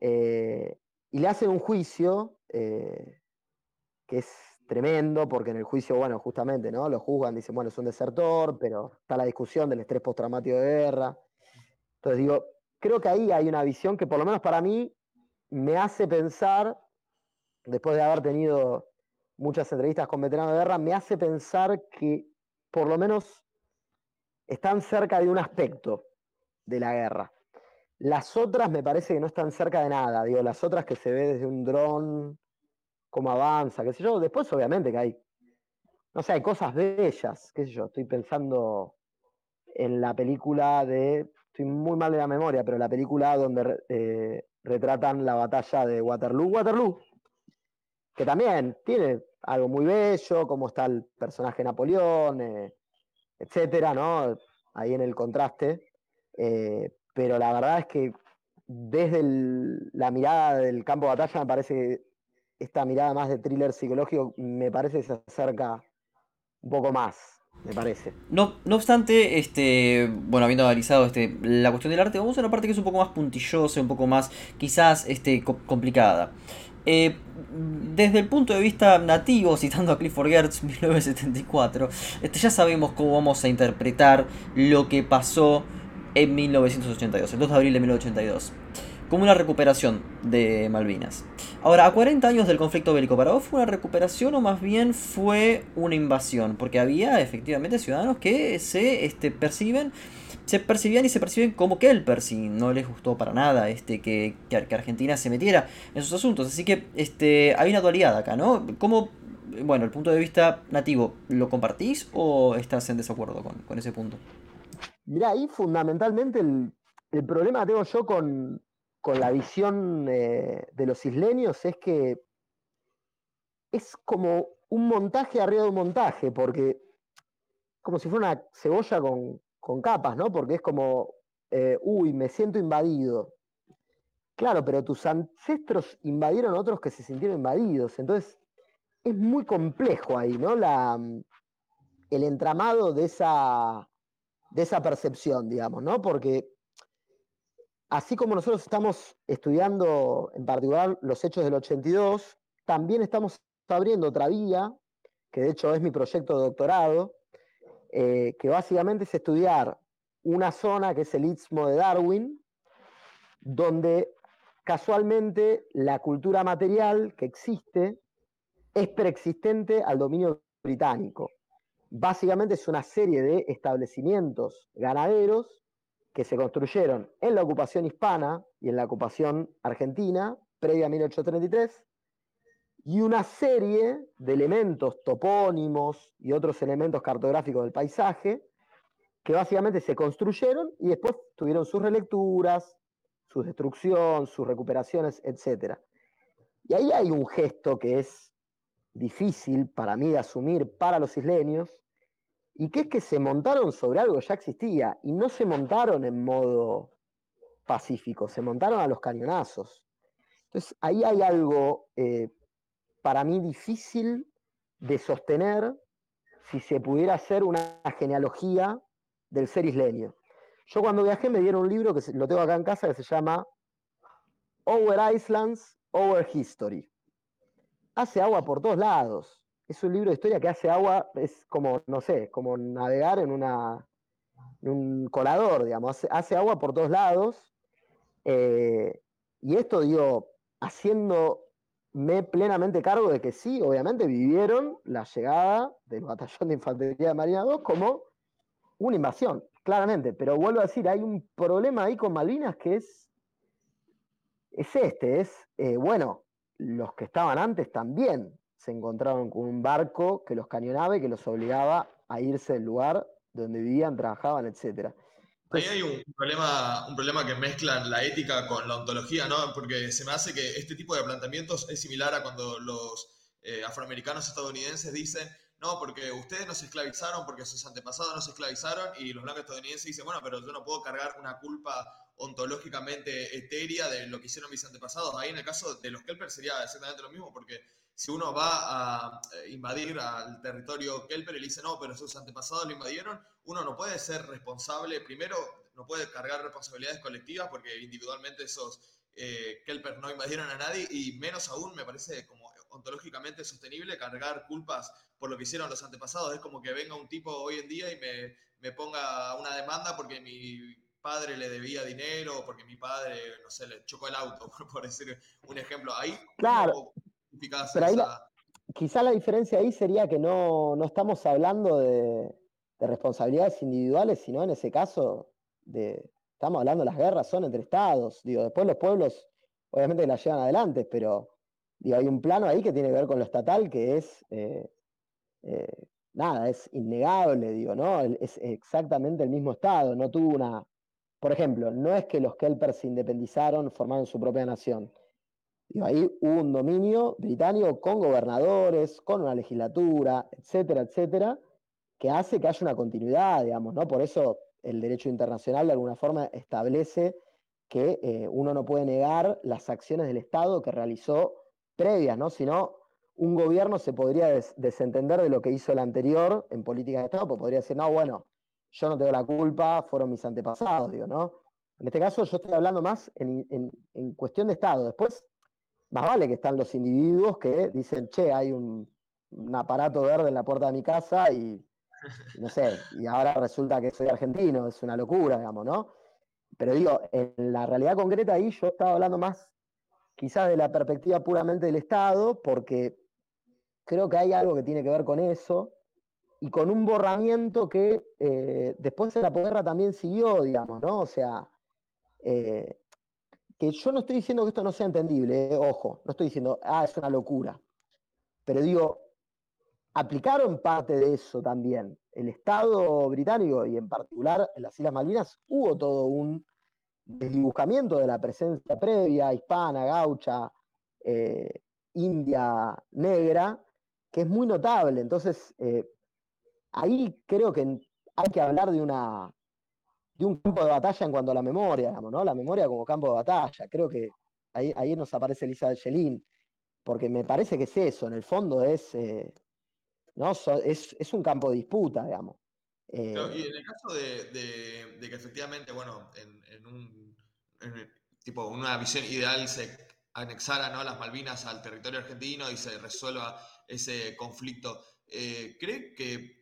Eh, y le hacen un juicio eh, que es tremendo, porque en el juicio, bueno, justamente, ¿no? Lo juzgan, dicen, bueno, es un desertor, pero está la discusión del estrés postraumático de guerra. Entonces digo, creo que ahí hay una visión que por lo menos para mí me hace pensar después de haber tenido muchas entrevistas con veteranos de guerra, me hace pensar que por lo menos están cerca de un aspecto de la guerra. Las otras me parece que no están cerca de nada, digo, las otras que se ve desde un dron, cómo avanza, qué sé yo, después obviamente que hay, no sé, hay cosas bellas, qué sé yo, estoy pensando en la película de, estoy muy mal de la memoria, pero la película donde eh, retratan la batalla de Waterloo, Waterloo, que también tiene algo muy bello, como está el personaje Napoleón, eh, etcétera, ¿no? Ahí en el contraste. Eh, pero la verdad es que desde la mirada del campo de batalla me parece que esta mirada más de thriller psicológico me parece que se acerca un poco más, me parece. No, no obstante, este, bueno, habiendo analizado este, la cuestión del arte, vamos a una parte que es un poco más puntillosa, un poco más quizás este, complicada. Eh, desde el punto de vista nativo, citando a Clifford Gertz 1974, este, ya sabemos cómo vamos a interpretar lo que pasó en 1982, el 2 de abril de 1982, como una recuperación de Malvinas. Ahora, a 40 años del conflicto bélico, ¿para vos fue una recuperación o más bien fue una invasión? Porque había efectivamente ciudadanos que se este, perciben se percibían y se perciben como Kelpers y no les gustó para nada este, que, que, Argentina se metiera en sus asuntos. Así que este, hay una dualidad acá, ¿no? ¿Cómo, bueno, el punto de vista nativo, ¿lo compartís o estás en desacuerdo con, ese punto? Mira, ahí fundamentalmente el, problema que tengo yo con, la visión eh, de los isleños es que es como un montaje arriba de un montaje, porque como si fuera una cebolla con, con capas, ¿no? Porque es como, eh, uy, me siento invadido. Claro, pero tus ancestros invadieron a otros que se sintieron invadidos. Entonces, es muy complejo ahí, ¿no? La, el entramado de esa, de esa percepción, digamos, ¿no? Porque así como nosotros estamos estudiando en particular los hechos del 82, también estamos abriendo otra vía, que de hecho es mi proyecto de doctorado, eh, que básicamente es estudiar una zona que es el Istmo de Darwin, donde casualmente la cultura material que existe es preexistente al dominio británico. Básicamente es una serie de establecimientos ganaderos que se construyeron en la ocupación hispana y en la ocupación argentina, previa a 1833, y una serie de elementos topónimos y otros elementos cartográficos del paisaje que básicamente se construyeron y después tuvieron sus relecturas, su destrucción, sus recuperaciones, etc. Y ahí hay un gesto que es difícil para mí de asumir para los isleños, y que es que se montaron sobre algo que ya existía, y no se montaron en modo pacífico, se montaron a los cañonazos. Entonces ahí hay algo eh, para mí difícil de sostener si se pudiera hacer una genealogía del ser isleño. Yo cuando viajé me dieron un libro que lo tengo acá en casa que se llama Over Islands, Over History. Hace agua por todos lados. Es un libro de historia que hace agua, es como, no sé, como navegar en, una, un colador, digamos. Hace, agua por todos lados. Eh, y esto, digo, haciendo me plenamente cargo de que sí, obviamente vivieron la llegada del batallón de infantería de Marina 2 como una invasión, claramente. Pero vuelvo a decir, hay un problema ahí con Malvinas que es, es este, es, eh, bueno, los que estaban antes también se encontraron con un barco que los cañonaba y que los obligaba a irse del lugar donde vivían, trabajaban, etcétera. Ahí hay un problema, un problema que mezclan la ética con la ontología, ¿no? Porque se me hace que este tipo de planteamientos es similar a cuando los eh, afroamericanos estadounidenses dicen, no, porque ustedes nos esclavizaron, porque sus antepasados nos esclavizaron, y los blancos estadounidenses dicen, bueno, pero yo no puedo cargar una culpa ontológicamente etérea de lo que hicieron mis antepasados. Ahí en el caso de los Kelper sería exactamente lo mismo, porque si uno va a eh, invadir al territorio Kelper y le dice, no, pero sus antepasados lo invadieron, uno no puede ser responsable, primero, no puede cargar responsabilidades colectivas porque individualmente esos eh, Kelper no invadieron a nadie y menos aún me parece como ontológicamente sostenible cargar culpas por lo que hicieron los antepasados. Es como que venga un tipo hoy en día y me, me ponga una demanda porque mi padre le debía dinero o porque mi padre, no sé, le chocó el auto, por decir un ejemplo. Ahí, claro. Pero ahí quizá la diferencia ahí sería que no, no estamos hablando de, de responsabilidades individuales, sino en ese caso de, estamos hablando, las guerras son entre estados, digo, después los pueblos obviamente las llevan adelante, pero digo, hay un plano ahí que tiene que ver con lo estatal que es, eh, eh, nada, es innegable, digo, ¿no? Es exactamente el mismo estado, no tuvo una, por ejemplo, no es que los Kelpers se independizaron, formaron su propia nación. Digo, ahí hubo un dominio británico con gobernadores, con una legislatura, etcétera, etcétera, que hace que haya una continuidad, digamos, ¿no? Por eso el derecho internacional de alguna forma establece que eh, uno no puede negar las acciones del Estado que realizó previas, ¿no? Si no, un gobierno se podría desentender de lo que hizo el anterior en política de Estado, pues podría decir, no, bueno, yo no tengo la culpa, fueron mis antepasados, digo, ¿no? En este caso yo estoy hablando más en, en cuestión de Estado. Después, más vale que están los individuos que dicen, che, hay un, aparato verde en la puerta de mi casa y, no sé, y ahora resulta que soy argentino, es una locura, digamos, ¿no? Pero digo, en la realidad concreta ahí yo estaba hablando más quizás de la perspectiva puramente del Estado, porque creo que hay algo que tiene que ver con eso, y con un borramiento que eh, después de la posguerra también siguió, digamos, ¿no? O sea, eh, que yo no estoy diciendo que esto no sea entendible, eh, ojo, no estoy diciendo, ah, es una locura, pero digo, aplicaron parte de eso también. El Estado británico y en particular en las Islas Malvinas hubo todo un desdibujamiento de la presencia previa, hispana, gaucha, india, negra, que es muy notable. Entonces, ahí creo que hay que hablar de una de un campo de batalla en cuanto a la memoria, digamos, ¿no? La memoria como campo de batalla. Creo que ahí, ahí nos aparece Elisa Shelin, porque me parece que es eso, en el fondo es, eh, ¿no? es, es, un campo de disputa, digamos. Eh, y en el caso de, que efectivamente, bueno, en, un tipo una visión ideal se anexara ¿no? las Malvinas al territorio argentino y se resuelva ese conflicto, eh, ¿cree que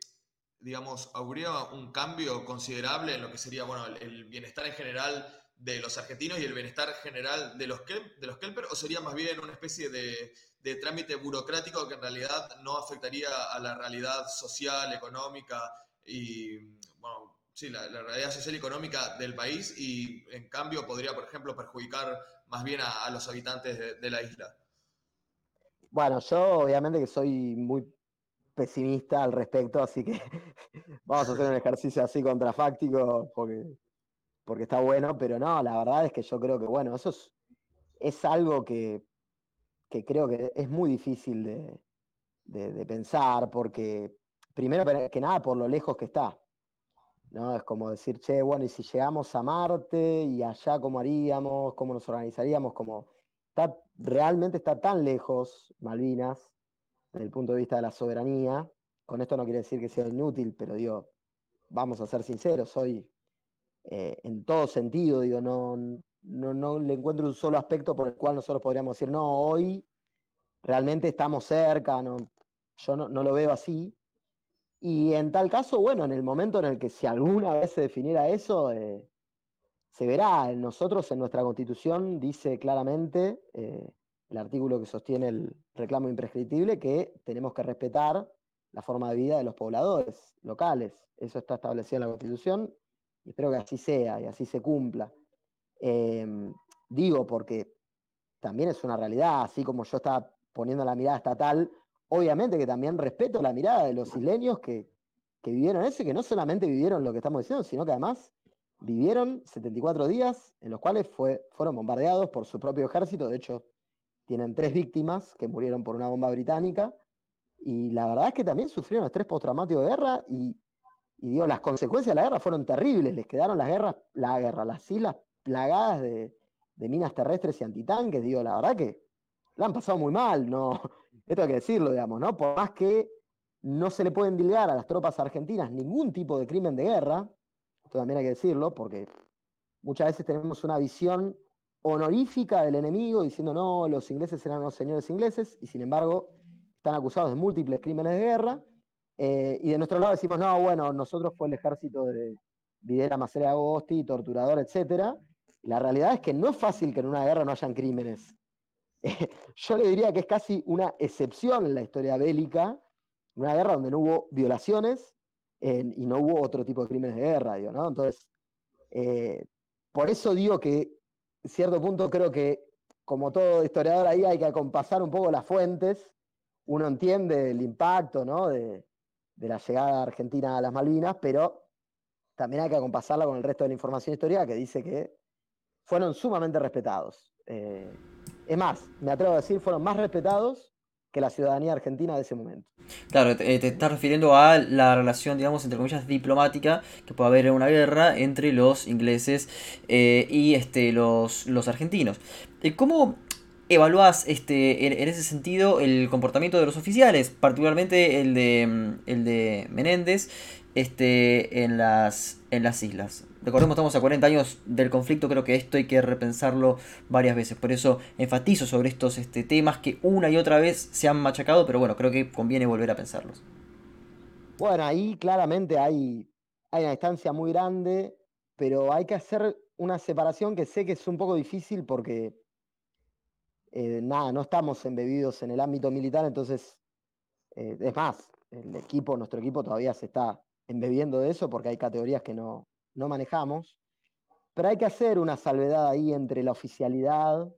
digamos, habría un cambio considerable en lo que sería, bueno, el, bienestar en general de los argentinos y el bienestar general de los, de los Kelper, o sería más bien una especie de, trámite burocrático que en realidad no afectaría a la realidad social, económica y, bueno, sí, la, realidad social y económica del país y en cambio podría, por ejemplo, perjudicar más bien a, los habitantes de la isla? Bueno, yo obviamente que soy muy pesimista al respecto, así que vamos a hacer un ejercicio así contrafáctico porque, porque está bueno, pero no, la verdad es que yo creo que, bueno, eso es, algo que, creo que es muy difícil de, pensar, porque primero que nada por lo lejos que está. ¿no? Es como decir, che, bueno, y si llegamos a Marte y allá cómo haríamos, cómo nos organizaríamos, como está, realmente está tan lejos Malvinas desde el punto de vista de la soberanía. Con esto no quiere decir que sea inútil, pero digo, vamos a ser sinceros, hoy eh, en todo sentido, digo, no, no, le encuentro un solo aspecto por el cual nosotros podríamos decir, no, hoy realmente estamos cerca, no, yo no, lo veo así. Y en tal caso, bueno, en el momento en el que si alguna vez se definiera eso, eh, se verá. Nosotros en nuestra constitución dice claramente eh, el artículo que sostiene el reclamo imprescriptible, que tenemos que respetar la forma de vida de los pobladores locales. Eso está establecido en la Constitución y espero que así sea y así se cumpla. Em, digo porque también es una realidad, así como yo estaba poniendo la mirada estatal, obviamente que también respeto la mirada de los isleños que, que vivieron eso y que no solamente vivieron lo que estamos diciendo, sino que además vivieron 74 días en los cuales fue, fueron bombardeados por su propio ejército, de hecho tienen tres víctimas que murieron por una bomba británica. Y la verdad es que también sufrieron estrés postraumático de guerra y, digo, las consecuencias de la guerra fueron terribles. Les quedaron las guerras, la guerra, las islas plagadas de, minas terrestres y antitanques. Digo, la verdad que la han pasado muy mal, ¿no? Esto hay que decirlo, digamos, ¿no? Por más que no se le puede endilgar a las tropas argentinas ningún tipo de crimen de guerra, esto también hay que decirlo, porque muchas veces tenemos una visión honorífica del enemigo, diciendo no, los ingleses eran los señores ingleses, y sin embargo están acusados de múltiples crímenes de guerra. Eh, y de nuestro lado decimos, no, bueno, nosotros fue el ejército de Videla, Macera, Agosti, torturador, etc. La realidad es que no es fácil que en una guerra no hayan crímenes. yo le diría que es casi una excepción en la historia bélica, una guerra donde no hubo violaciones y no hubo otro tipo de crímenes de guerra, digo. Entonces, eh, por eso digo que cierto punto creo que, como todo historiador ahí, hay que acompasar un poco las fuentes. Uno entiende el impacto de, la llegada argentina a las Malvinas, pero también hay que acompasarla con el resto de la información histórica que dice que fueron sumamente respetados. Eh, es más, me atrevo a decir, fueron más respetados que la ciudadanía argentina de ese momento. Claro, te, estás refiriendo a la relación, digamos, entre comillas, diplomática que puede haber en una guerra entre los ingleses eh, y este, los, los argentinos. Eh, ¿Cómo evaluás este, en, ese sentido el comportamiento de los oficiales, particularmente el de, el de Menéndez? Este, en, las, en las islas. Recordemos, estamos a 40 años del conflicto, creo que esto hay que repensarlo varias veces. Por eso enfatizo sobre estos este, temas que una y otra vez se han machacado, pero bueno, creo que conviene volver a pensarlos. Bueno, ahí claramente hay, hay una distancia muy grande, pero hay que hacer una separación que sé que es un poco difícil porque, eh, nada, no estamos embebidos en el ámbito militar, entonces, eh, es más, el equipo, nuestro equipo todavía se está embebiendo de eso porque hay categorías que no, no manejamos, pero hay que hacer una salvedad ahí entre la oficialidad,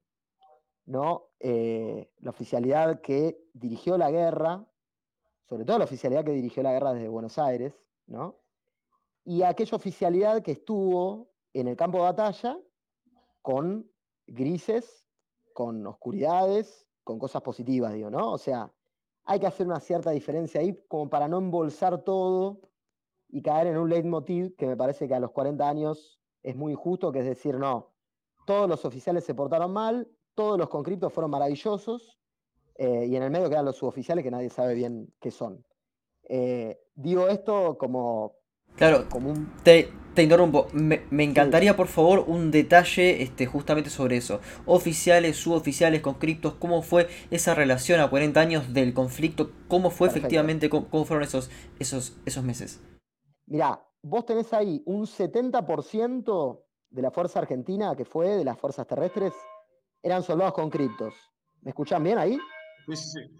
¿no? Eh, la oficialidad que dirigió la guerra, sobre todo la oficialidad que dirigió la guerra desde Buenos Aires, ¿no? Y aquella oficialidad que estuvo en el campo de batalla con grises, con oscuridades, con cosas positivas, digo, ¿no? O sea, hay que hacer una cierta diferencia ahí como para no embolsar todo y caer en un leitmotiv que me parece que a los 40 años es muy injusto, que es decir, no, todos los oficiales se portaron mal, todos los conscriptos fueron maravillosos, eh, y en el medio quedan los suboficiales que nadie sabe bien qué son. Eh, digo esto como... Claro, como un... te, te interrumpo. Me, encantaría, por favor, un detalle este, justamente sobre eso. Oficiales, suboficiales, conscriptos, cómo fue esa relación a 40 años del conflicto, cómo fue efectivamente, cómo, cómo, fueron esos, esos, esos meses. Mirá, vos tenés ahí un 70% de la fuerza argentina que fue de las fuerzas terrestres, eran soldados conscriptos. ¿Me escuchan bien ahí? Sí, sí, sí.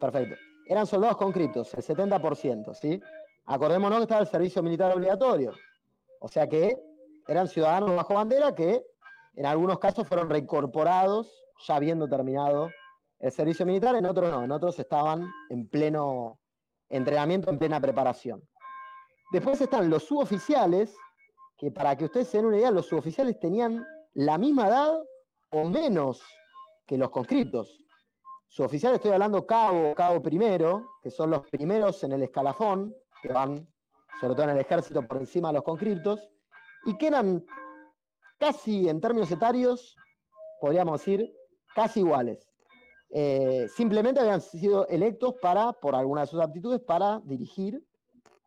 Perfecto. Eran soldados conscriptos, el 70%, ¿sí? Acordémonos que estaba el servicio militar obligatorio. O sea que eran ciudadanos bajo bandera que en algunos casos fueron reincorporados ya habiendo terminado el servicio militar, en otros no, en otros estaban en pleno entrenamiento, en plena preparación. Después están los suboficiales, que para que ustedes se den una idea, los suboficiales tenían la misma edad o menos que los conscriptos. Suboficiales estoy hablando cabo, cabo primero, que son los primeros en el escalafón, que van sobre todo en el ejército por encima de los conscriptos, y que eran casi en términos etarios, podríamos decir, casi iguales. Eh, simplemente habían sido electos para, por alguna de sus aptitudes, para dirigir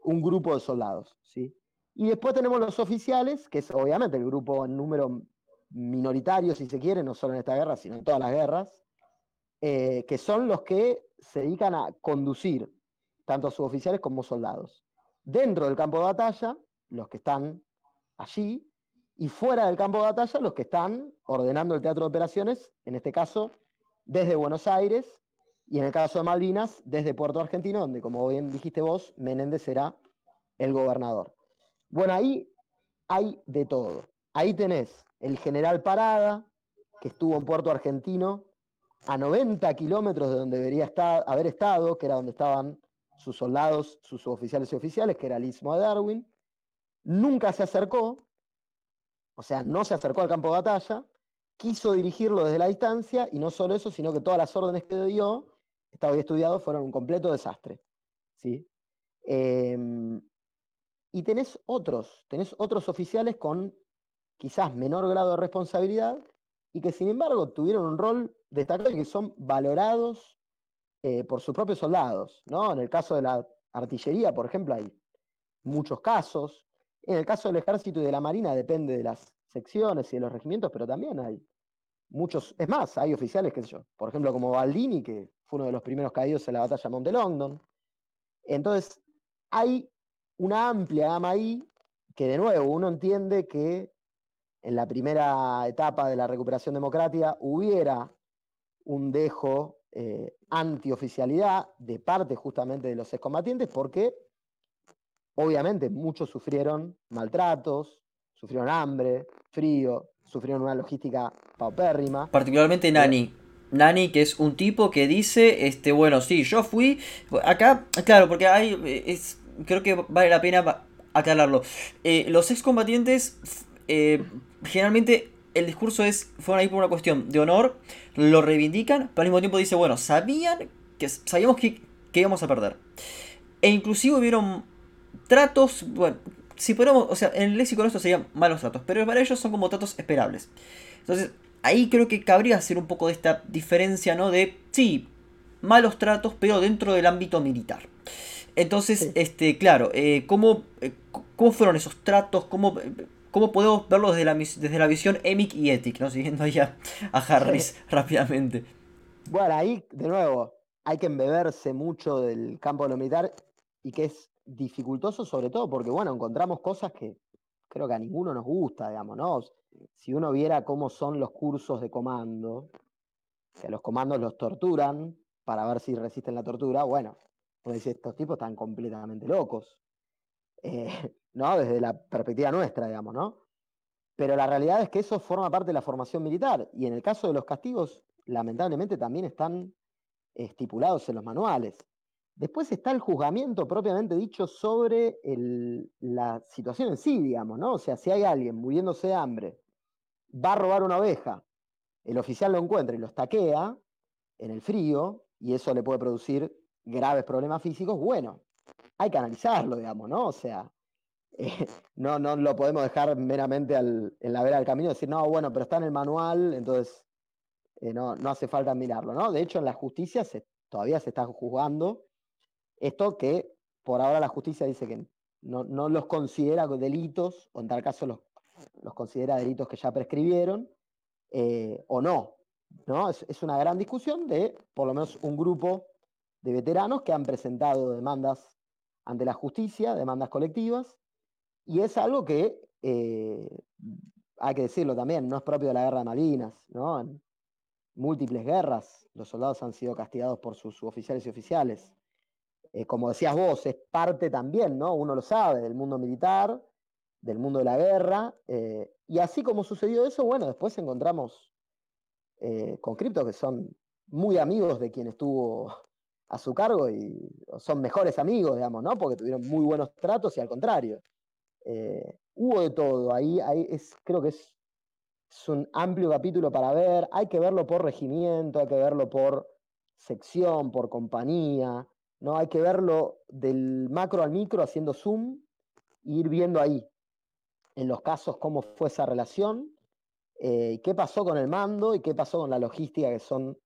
un grupo de soldados. ¿sí? Y después tenemos los oficiales, que es obviamente el grupo en número minoritario, si se quiere, no solo en esta guerra, sino en todas las guerras, eh, que son los que se dedican a conducir tanto a suboficiales como soldados. Dentro del campo de batalla, los que están allí, y fuera del campo de batalla, los que están ordenando el teatro de operaciones, en este caso, desde Buenos Aires y en el caso de Malvinas, desde Puerto Argentino, donde, como bien dijiste vos, Menéndez será el gobernador. Bueno, ahí hay de todo. Ahí tenés el general Parada, que estuvo en Puerto Argentino, a 90 kilómetros de donde debería estar, haber estado, que era donde estaban sus soldados, sus oficiales y oficiales, que era el Istmo de Darwin. Nunca se acercó, o sea, no se acercó al campo de batalla, quiso dirigirlo desde la distancia, y no solo eso, sino que todas las órdenes que dio estaba bien estudiado, fueron un completo desastre. ¿sí? Em, y tenés otros, tenés otros oficiales con quizás menor grado de responsabilidad y que sin embargo tuvieron un rol destacado y que son valorados eh, por sus propios soldados. ¿no? En el caso de la artillería, por ejemplo, hay muchos casos. En el caso del ejército y de la marina depende de las secciones y de los regimientos, pero también hay muchos, es más, hay oficiales, qué sé yo, por ejemplo, como Baldini, que fue uno de los primeros caídos en la batalla de Monte Longdon. Entonces, hay una amplia gama ahí que, de nuevo, uno entiende que en la primera etapa de la recuperación democrática hubiera un dejo eh, antioficialidad de parte justamente de los excombatientes, porque obviamente muchos sufrieron maltratos, sufrieron hambre, frío, sufrieron una logística paupérrima. Particularmente Nani. Nani, que es un tipo que dice, este, bueno, sí, yo fui. Acá, claro, porque hay. Es, creo que vale la pena aclararlo. Eh, los excombatientes, eh, generalmente el discurso es, fueron ahí por una cuestión de honor, lo reivindican, pero al mismo tiempo dice, bueno, sabían que sabíamos que, que íbamos a perder. E inclusive hubieron tratos, bueno, si podemos, o sea, en el léxico nuestro serían malos tratos, pero para ellos son como tratos esperables. Entonces, ahí creo que cabría hacer un poco de esta diferencia, ¿no? De, sí, malos tratos, pero dentro del ámbito militar. Entonces, este, claro, eh, ¿cómo, eh, ¿cómo fueron esos tratos? ¿Cómo, cómo podemos verlo desde la, desde la visión EMIC y ETIC? ¿no? Siguiendo ahí a, Harris rápidamente. Bueno, ahí, de nuevo, hay que embeberse mucho del campo de lo militar y que es dificultoso sobre todo porque, bueno, encontramos cosas que creo que a ninguno nos gusta, digamos, ¿no? Si uno viera cómo son los cursos de comando, que los comandos los torturan para ver si resisten la tortura, bueno, pues estos tipos están completamente locos, eh, ¿no? Desde la perspectiva nuestra, digamos, ¿no? Pero la realidad es que eso forma parte de la formación militar y en el caso de los castigos, lamentablemente también están estipulados en los manuales. Después está el juzgamiento propiamente dicho sobre la situación en sí, digamos, ¿no? O sea, si hay alguien muriéndose de hambre, va a robar una oveja, el oficial lo encuentra y lo estaquea en el frío, y eso le puede producir graves problemas físicos, bueno, hay que analizarlo, digamos, ¿no? O sea, eh, no, no lo podemos dejar meramente en la vera del camino y decir, no, bueno, pero está en el manual, entonces eh, no, no, hace falta mirarlo, ¿no? De hecho, en la justicia se, todavía se está juzgando esto que por ahora la justicia dice que no, los considera delitos, o en tal caso los, los considera delitos que ya prescribieron, eh, o no. ¿no? Es, es, una gran discusión de por lo menos un grupo de veteranos que han presentado demandas ante la justicia, demandas colectivas, y es algo que, eh, hay que decirlo también, no es propio de la guerra de Malvinas, ¿no? En múltiples guerras los soldados han sido castigados por sus oficiales y oficiales. Eh, como decías vos, es parte también, ¿no? Uno lo sabe, del mundo militar, del mundo de la guerra. Eh, y así como sucedió eso, bueno, después encontramos eh, conscriptos que son muy amigos de quien estuvo a su cargo y son mejores amigos, digamos, ¿no? Porque tuvieron muy buenos tratos y al contrario. hubo de todo, ahí, ahí es, creo que es, es un amplio capítulo para ver, hay que verlo por regimiento, hay que verlo por sección, por compañía, ¿no? Hay que verlo del macro al micro haciendo zoom e ir viendo ahí, en los casos, cómo fue esa relación, eh, qué pasó con el mando y qué pasó con la logística, que son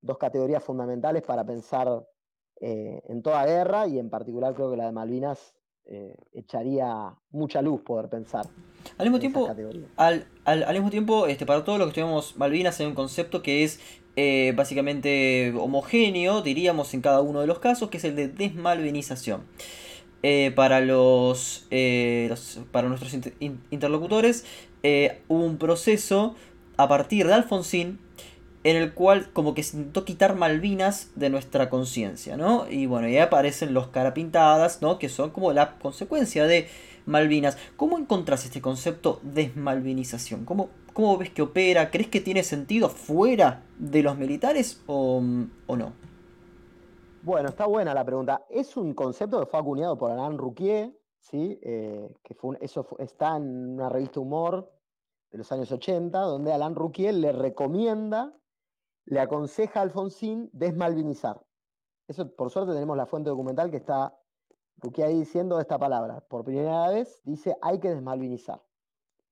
dos categorías fundamentales para pensar eh, en toda guerra y en particular creo que la de Malvinas eh, echaría mucha luz poder pensar. Al mismo tiempo, al, al, mismo tiempo este, para todos los que estudiamos Malvinas hay un concepto que es eh, básicamente homogéneo, diríamos en cada uno de los casos, que es el de desmalvinización. Eh, para, los, eh, para nuestros interlocutores hubo un proceso a partir de Alfonsín en el cual como que se intentó quitar Malvinas de nuestra conciencia, ¿no? Y bueno, ahí aparecen los carapintadas, ¿no? Que son como la consecuencia de Malvinas. ¿Cómo encontrás este concepto desmalvinización? ¿Cómo, ¿Cómo ves que opera? ¿Crees que tiene sentido fuera de los militares o, no? Bueno, está buena la pregunta. Es un concepto que fue acuñado por Alain Rouquier, ¿sí? Eh, que eso está en una revista humor de los años 80, donde Alain Rouquier le recomienda, le aconseja a Alfonsín desmalvinizar. Eso, por suerte, tenemos la fuente documental que está Rouquier ahí diciendo esta palabra. Por primera vez dice hay que desmalvinizar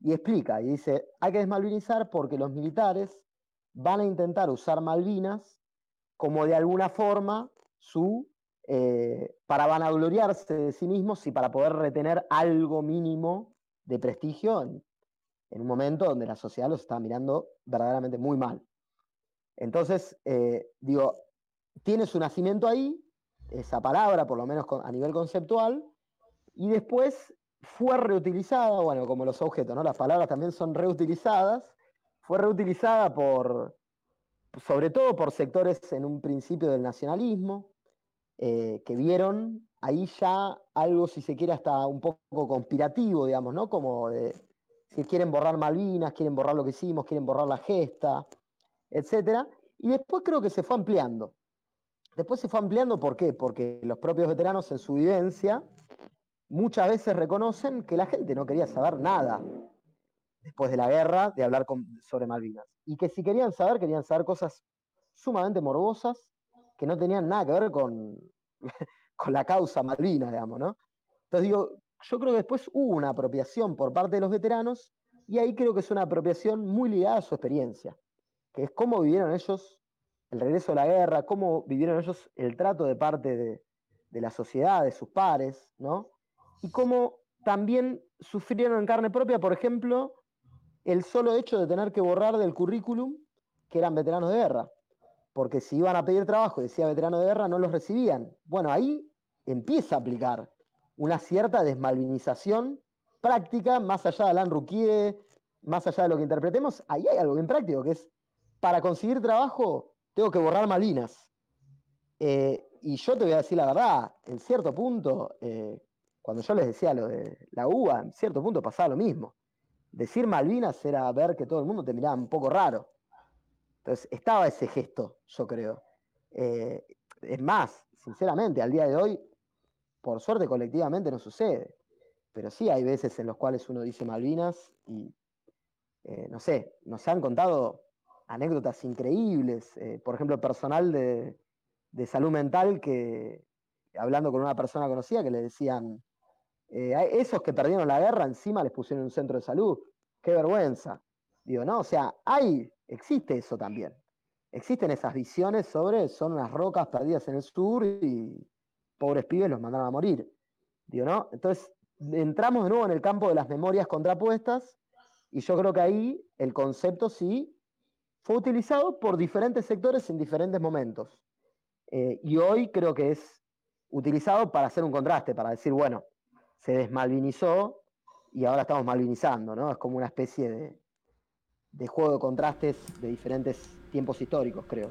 y explica, y dice, hay que desmalvinizar porque los militares van a intentar usar Malvinas como de alguna forma su, eh, para vanagloriarse de sí mismos y para poder retener algo mínimo de prestigio en, un momento donde la sociedad los está mirando verdaderamente muy mal. Entonces, eh, digo, tiene su nacimiento ahí, esa palabra, por lo menos a nivel conceptual, y después fue reutilizada, bueno, como los objetos, ¿no? Las palabras también son reutilizadas, fue reutilizada por, sobre todo por sectores en un principio del nacionalismo, eh, que vieron ahí ya algo, si se quiere, hasta un poco conspirativo, digamos, ¿no? Como de que quieren borrar Malvinas, quieren borrar lo que hicimos, quieren borrar la gesta, etc. Y después creo que se fue ampliando. Después se fue ampliando, ¿por qué? Porque los propios veteranos en su vivencia muchas veces reconocen que la gente no quería saber nada después de la guerra de hablar sobre Malvinas. Y que si querían saber, querían saber cosas sumamente morbosas que no tenían nada que ver con, con la causa Malvinas, digamos, ¿no? Entonces digo, yo creo que después hubo una apropiación por parte de los veteranos y ahí creo que es una apropiación muy ligada a su experiencia, que es cómo vivieron ellos el regreso a la guerra, cómo vivieron ellos el trato de parte de, de la sociedad, de sus pares, ¿no? Y cómo también sufrieron en carne propia, por ejemplo, el solo hecho de tener que borrar del currículum que eran veteranos de guerra. Porque si iban a pedir trabajo decía veterano de guerra, no los recibían. Bueno, ahí empieza a aplicar una cierta desmalvinización práctica, más allá de Alain Rouquier, más allá de lo que interpretemos, ahí hay algo bien práctico, que es, para conseguir trabajo, tengo que borrar Malvinas. Eh, y yo te voy a decir la verdad, en cierto punto, eh, cuando yo les decía lo de la UBA, en cierto punto pasaba lo mismo. Decir Malvinas era ver que todo el mundo te miraba un poco raro. Entonces, estaba ese gesto, yo creo. Eh, es más, sinceramente, al día de hoy, por suerte colectivamente no sucede. Pero sí hay veces en los cuales uno dice Malvinas y, eh, no sé, nos han contado anécdotas increíbles. Eh, por ejemplo, personal de, de, salud mental que, hablando con una persona conocida, que le decían, esos que perdieron la guerra encima les pusieron un centro de salud. Qué vergüenza. Digo, no, o sea, hay, existe eso también. Existen esas visiones sobre, son unas rocas perdidas en el sur y pobres pibes los mandaron a morir. Digo, ¿no? Entonces, entramos de nuevo en el campo de las memorias contrapuestas y yo creo que ahí el concepto sí fue utilizado por diferentes sectores en diferentes momentos. Eh, y hoy creo que es utilizado para hacer un contraste, para decir, bueno, se desmalvinizó y ahora estamos malvinizando, ¿no? Es como una especie de, de juego de contrastes de diferentes tiempos históricos, creo.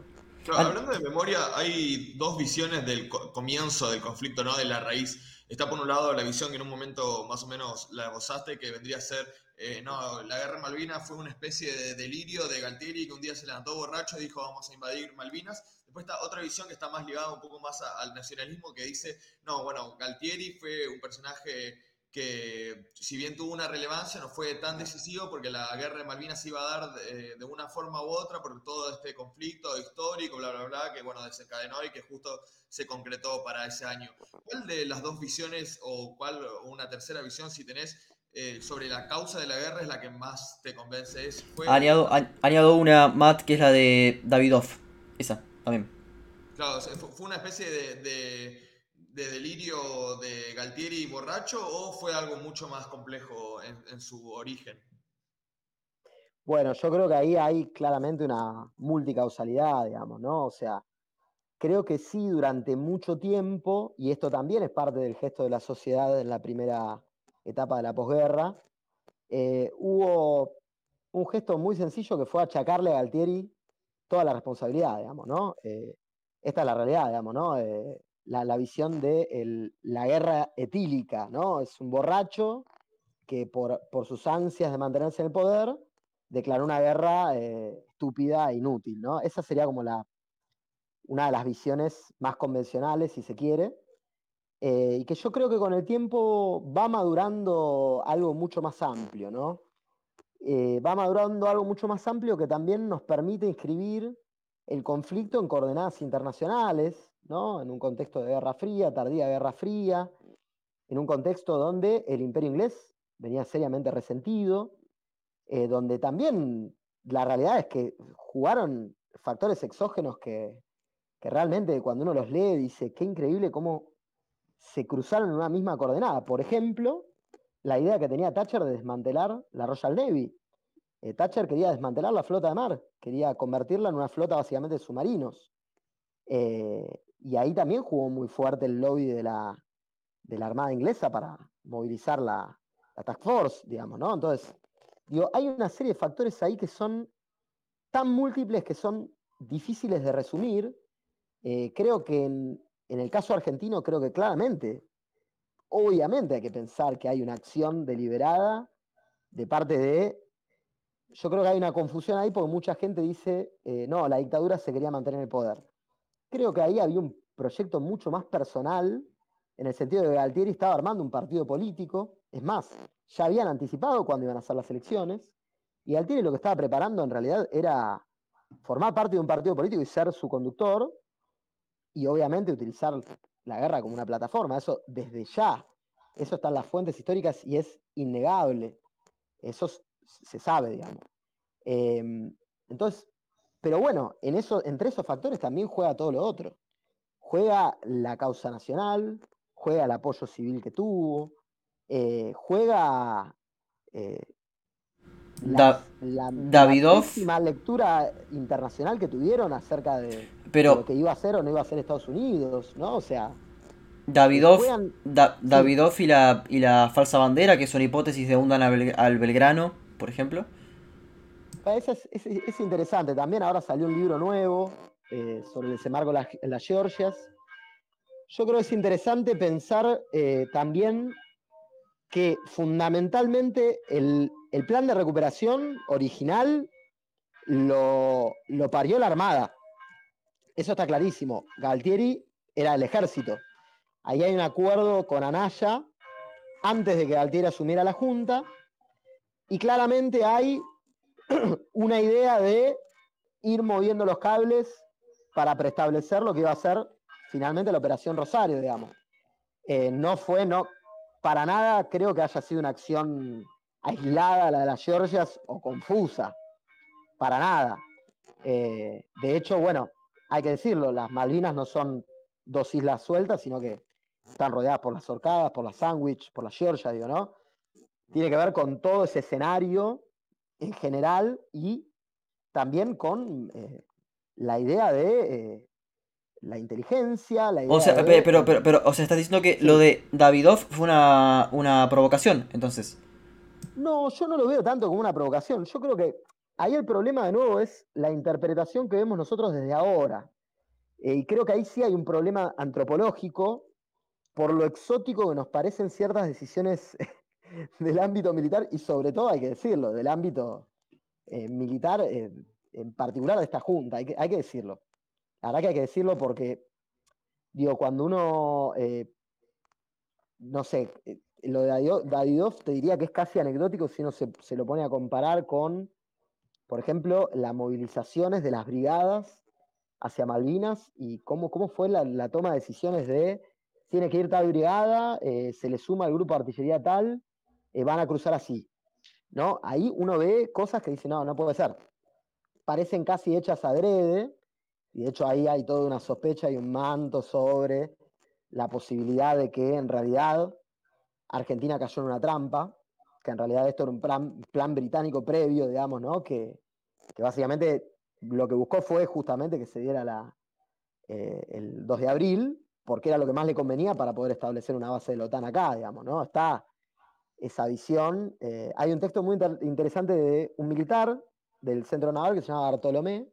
hablando de memoria, hay dos visiones del comienzo del conflicto, ¿no? De la raíz Está por un lado la visión que en un momento más o menos la gozaste, que vendría a ser, eh, no, la guerra de Malvinas fue una especie de delirio de Galtieri que un día se levantó borracho y dijo vamos a invadir Malvinas. Después está otra visión que está más ligada un poco más al nacionalismo que dice, no, bueno, Galtieri fue un personaje que si bien tuvo una relevancia, no fue tan decisivo porque la guerra de Malvinas se iba a dar de, una forma u otra por todo este conflicto histórico, bla, bla, bla, que bueno, desencadenó y que justo se concretó para ese año. ¿Cuál de las dos visiones o cuál o una tercera visión, si tenés, eh, sobre la causa de la guerra es la que más te convence? ¿Es, fue... añado, una, Matt, que es la de Davidoff. Esa, también. Claro, fue una especie de de delirio de Galtieri borracho o fue algo mucho más complejo en, su origen? Bueno, yo creo que ahí hay claramente una multicausalidad, digamos, ¿no? O sea, creo que sí, durante mucho tiempo, y esto también es parte del gesto de la sociedad en la primera etapa de la posguerra, eh, hubo un gesto muy sencillo que fue achacarle a Galtieri toda la responsabilidad, digamos, ¿no? Eh, esta es la realidad, digamos, ¿no? Eh, la, visión de la guerra etílica, ¿no? Es un borracho que por, sus ansias de mantenerse en el poder declaró una guerra eh, estúpida e inútil, ¿no? Esa sería como la, una de las visiones más convencionales, si se quiere, eh, y que yo creo que con el tiempo va madurando algo mucho más amplio, ¿no? Eh, va madurando algo mucho más amplio que también nos permite inscribir el conflicto en coordenadas internacionales, en un contexto de Guerra Fría, tardía Guerra Fría, en un contexto donde el imperio inglés venía seriamente resentido, eh, donde también la realidad es que jugaron factores exógenos que, realmente cuando uno los lee dice, qué increíble cómo se cruzaron en una misma coordenada. Por ejemplo, la idea que tenía Thatcher de desmantelar la Royal Navy. Eh, Thatcher quería desmantelar la flota de mar, quería convertirla en una flota básicamente de submarinos. Eh, y ahí también jugó muy fuerte el lobby de la, de la Armada inglesa para movilizar la, Task Force, digamos, ¿no? Entonces, digo, hay una serie de factores ahí que son tan múltiples que son difíciles de resumir. Eh, creo que en, en, el caso argentino, creo que claramente, obviamente hay que pensar que hay una acción deliberada de parte de... Yo creo que hay una confusión ahí porque mucha gente dice, eh, no, la dictadura se quería mantener en el poder. Creo que ahí había un proyecto mucho más personal, en el sentido de que Galtieri estaba armando un partido político. Es más, ya habían anticipado cuándo iban a ser las elecciones. Y Galtieri lo que estaba preparando en realidad era formar parte de un partido político y ser su conductor. Y obviamente utilizar la guerra como una plataforma. Eso desde ya. Eso está en las fuentes históricas y es innegable. Eso se sabe, digamos. Em, entonces, pero bueno, en eso, entre esos factores también juega todo lo otro. juega la causa nacional, juega el apoyo civil que tuvo, eh, juega eh, la, la, lectura internacional que tuvieron acerca de, lo que iba a ser o no iba a ser Estados Unidos, ¿no? O sea. Davidoff, y, la, y la falsa bandera, que son hipótesis de hundan al Belgrano, por ejemplo. Es, interesante. También ahora salió un libro nuevo eh, sobre el desembarco en las, Georgias. Yo creo que es interesante pensar eh, también que fundamentalmente el, plan de recuperación original lo, parió la Armada. Eso está clarísimo. Galtieri era el ejército. Ahí hay un acuerdo con Anaya antes de que Galtieri asumiera la Junta. Y claramente hay una idea de ir moviendo los cables para preestablecer lo que iba a ser finalmente la Operación Rosario, digamos. Eh, no fue, no, para nada creo que haya sido una acción aislada la de las Georgias o confusa, para nada. Eh, de hecho, bueno, hay que decirlo, las Malvinas no son dos islas sueltas, sino que están rodeadas por las Orcadas, por las Sandwich, por las Georgia, digo, ¿no? Tiene que ver con todo ese escenario en general y también con eh, la idea de eh, la inteligencia, la idea o sea, pero, pero, pero, o sea, estás diciendo que lo de Davidoff fue una, una provocación, entonces. No, yo no lo veo tanto como una provocación. Yo creo que ahí el problema de nuevo es la interpretación que vemos nosotros desde ahora. Eh, y creo que ahí sí hay un problema antropológico por lo exótico que nos parecen ciertas decisiones del ámbito militar y sobre todo, hay que decirlo, del ámbito eh, militar, eh, en particular de esta junta, hay que, hay que decirlo. La verdad que hay que decirlo porque, digo, cuando uno, eh, no sé, lo de Davidov te diría que es casi anecdótico si uno se, lo pone a comparar con, por ejemplo, las movilizaciones de las brigadas hacia Malvinas y cómo, cómo fue la, la toma de decisiones de tiene que ir tal brigada, se le suma el grupo de artillería tal, eh, van a cruzar así. ¿no? Ahí uno ve cosas que dice, no, no puede ser. Parecen casi hechas adrede, y de hecho ahí hay toda una sospecha y un manto sobre la posibilidad de que en realidad Argentina cayó en una trampa, que en realidad esto era un plan, británico previo, digamos, ¿no? Que, básicamente lo que buscó fue justamente que se diera la, eh, el 2 de abril, porque era lo que más le convenía para poder establecer una base de la OTAN acá, digamos, ¿no? Está esa visión. Eh, hay un texto muy interesante de un militar del centro naval que se llama Bartolomé,